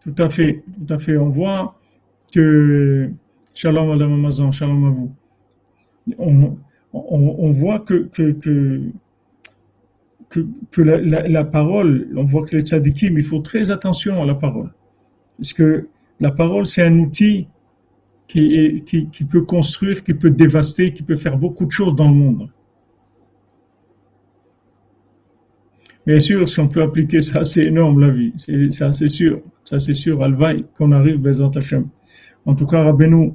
Tout à fait, tout à fait. On voit que, shalom Madame Amazon, shalom à vous. On, voit que, que, que, la, parole, on voit que les tzadikim, il faut très attention à la parole. Parce que la parole, c'est un outil qui, qui, peut construire, qui peut dévaster, qui peut faire beaucoup de choses dans le monde. Bien sûr, si on peut appliquer ça, c'est énorme la vie. Ça, c'est sûr. Ça, c'est sûr. Alvaï, qu'on arrive, Bezat Hashem. En tout cas, Rabbeinu,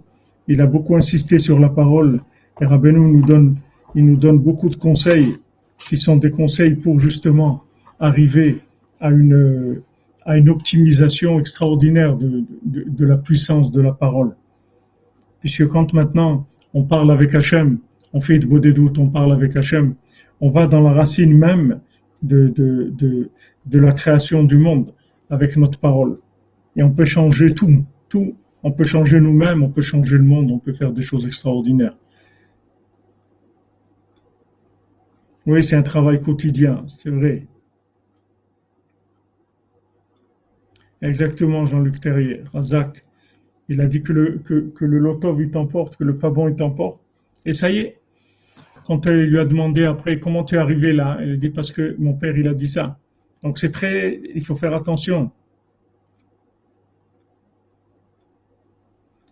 il a beaucoup insisté sur la parole. Et Rabbeinu nous donne, il nous donne beaucoup de conseils qui sont des conseils pour justement arriver à une, à une optimisation extraordinaire de, de, la puissance de la parole. Puisque quand maintenant on parle avec Hachem, on fait de beaux doutes, on parle avec Hachem, on va dans la racine même de, de, de, de la création du monde avec notre parole. Et on peut changer tout, tout. On peut changer nous-mêmes, on peut changer le monde, on peut faire des choses extraordinaires. Oui, c'est un travail quotidien, c'est vrai. Exactement, Jean-Luc Terrier. Razak, il a dit que le, que, que le lotov il t'emporte, que le pas bon il t'emporte. Et ça y est. Quand elle lui a demandé après comment tu es arrivé là, elle dit parce que mon père il a dit ça. Donc c'est très, il faut faire attention.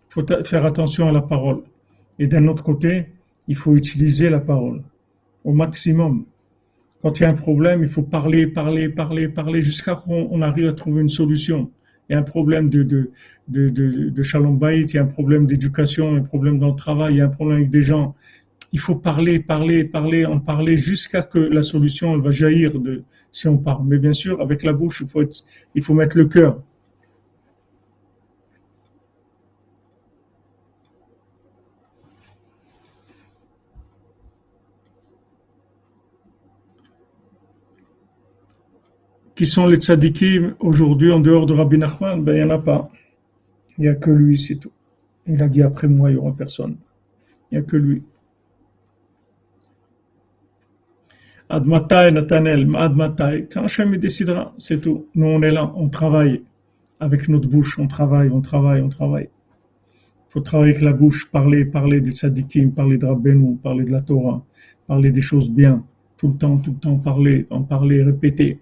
Faut faire attention à la parole. Et d'un autre côté, il faut utiliser la parole au maximum. Quand il y a un problème, il faut parler, parler, parler, parler jusqu'à qu'on arrive à trouver une solution. Il y a un problème de, de, de, de, il y a un problème d'éducation, un problème dans le travail, il y a un problème avec des gens. Il faut parler, parler, parler, en parler jusqu'à que la solution va jaillir de, si on parle. Mais bien sûr, avec la bouche, il faut, il faut mettre le cœur. Qui sont les tzadikim aujourd'hui en dehors de Rabbi Nachman? Ben, il n'y en a pas. Il n'y a que lui, c'est tout. Il a dit après moi, il n'y aura personne. Il n'y a que lui. Admatai, Natanel, Admatai. Quand Hachem décidera, c'est tout. Nous, on est là, on travaille avec notre bouche, on travaille, on travaille, on travaille. Il faut travailler avec la bouche, parler, parler des tzadikim, parler de Rabbeinu, parler de la Torah, parler des choses bien. Tout le temps, tout le temps, parler, en parler, répéter.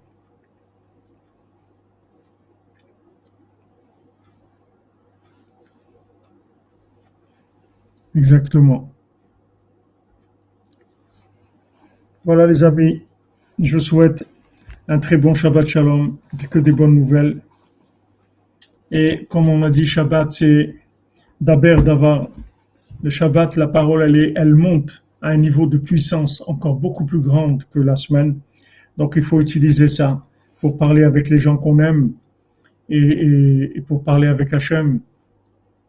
Exactement. Voilà les amis, je souhaite un très bon Shabbat Shalom, que des bonnes nouvelles. Et comme on a dit, Shabbat c'est d'Aber Davar. Le Shabbat, la parole, elle, elle monte à un niveau de puissance encore beaucoup plus grande que la semaine. Donc il faut utiliser ça pour parler avec les gens qu'on aime et, et pour parler avec Hachem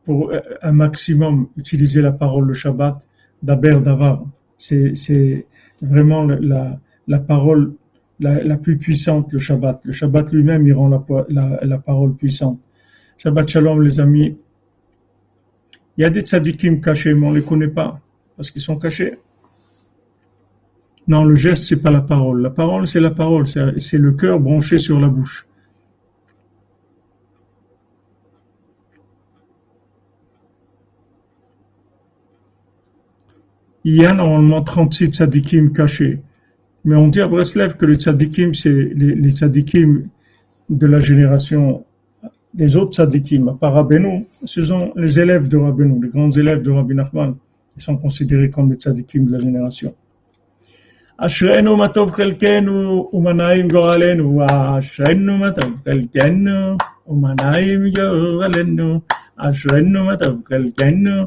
pour un maximum utiliser la parole le Shabbat, d'Aber Davar. C'est vraiment la, parole la, plus puissante, le Shabbat. Le Shabbat lui-même, il rend la, parole puissante. Shabbat Shalom, les amis. Il y a des tzadikim cachés, mais on ne les connaît pas, parce qu'ils sont cachés. Non, le geste, c'est pas la parole. La parole, c'est la parole. C'est le cœur branché sur la bouche. il y a normalement 36 tzadikim cachés. Mais on dit à Breslev que les tzadikim, c'est les, les tzadikim de la génération, les autres tzadikim, à part Rabbeinu, ce sont les élèves de Rabbeinu, les grands élèves de Rabbi Nachman, qui sont considérés comme les tzadikim de la génération. אשרינו מה טוב חלקנו ומה גורלנו, אשרינו מה טוב חלקנו ומה גורלנו, אשרינו מה טוב חלקנו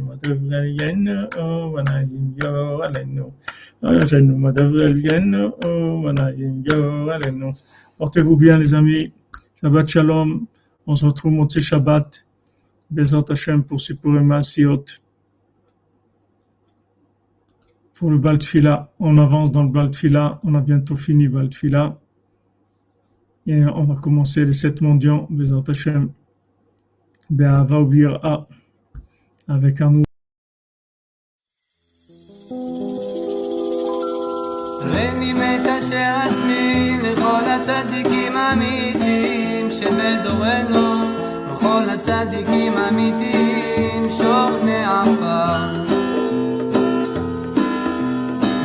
Portez-vous bien les amis, Shabbat Shalom, on se retrouve mon petit Shabbat, Bezat Hashem pour Sipurema Siot, pour le Baltfila, on avance dans le Baltfila, on a bientôt fini Baltfila, et on va commencer les sept mendiants, Bezat Hashem, Be'ava Obira, avec amour. אשר עצמי לכל הצדיקים האמיתיים שבדורנו, וכל הצדיקים האמיתיים שוכני עפר.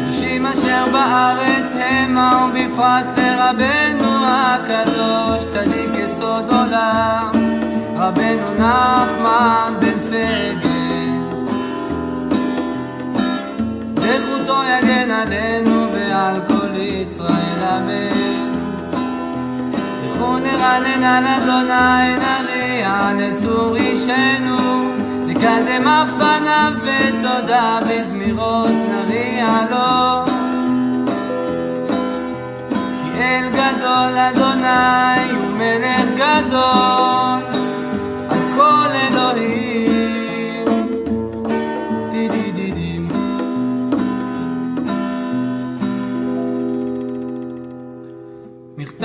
קדושים אשר בארץ המה ובפרט לרבנו הקדוש, צדיק יסוד עולם, רבנו נחמן בן פגל. זכותו יגן עלינו ועל כל ישראל אמן. לכו נרנן על אדוני נריע לצור אישנו, נקדם אף פניו בתודה בזמירות נריע לו. כי אל גדול אדוני הוא מלך גדול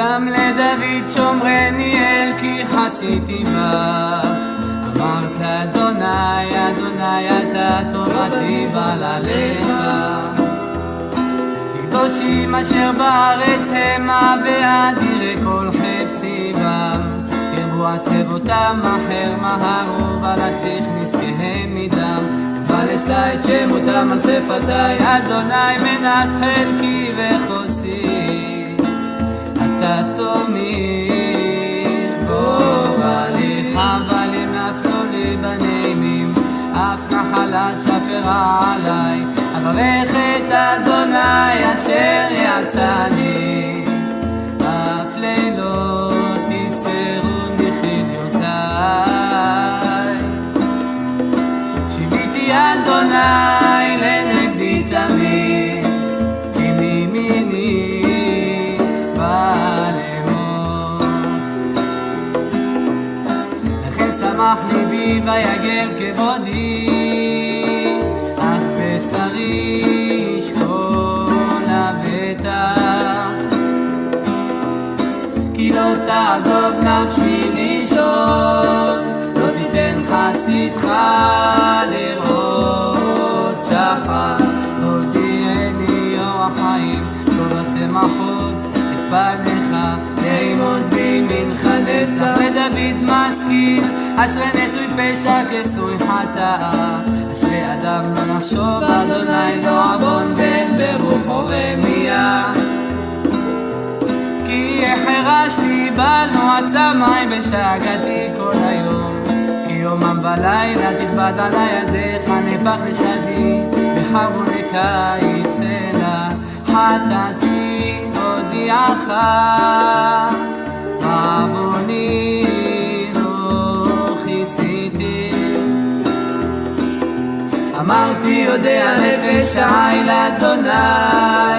תם לדוד שומרני אל כי חסיתי בה אמרת אדוני אדוני אתה תורתי בעלליך קדושים אשר בארץ המה ואדירי כל חפצי בם ירבו עצבותם אחר מהרו ולשיח נזקיהם מדם. ולשא את שמותם על שפתי אדוני מנת חלקי וחוסי נחלת שפרה עליי אברך את אדוני אשר יצאני אף לילות תיסרו מחיליותיי שיביתי אדוני ויגל כבודי, אף בשרי ישכון לבטח. כי לא תעזוב נפשי לישון, לא תיתן חסידך לראות שחר. תהייני אור החיים, טוב השמחות את פניך, לימוד בימינך נצח. ודוד משכיל, אשרי נשוי פשע כסוי חטאה. אשרי אדם לא נחשוב, אדוני לא עוון בן ברוחו רמייה. כי החרשתי בנו עצמי בשאגתי כל היום. כי יומם ולילה תכבד עלי ידיך נפח לשדי, בחרוני קיץ אלא חטאתי הודיעך. אמרתי יודע נפש העין לאדוני.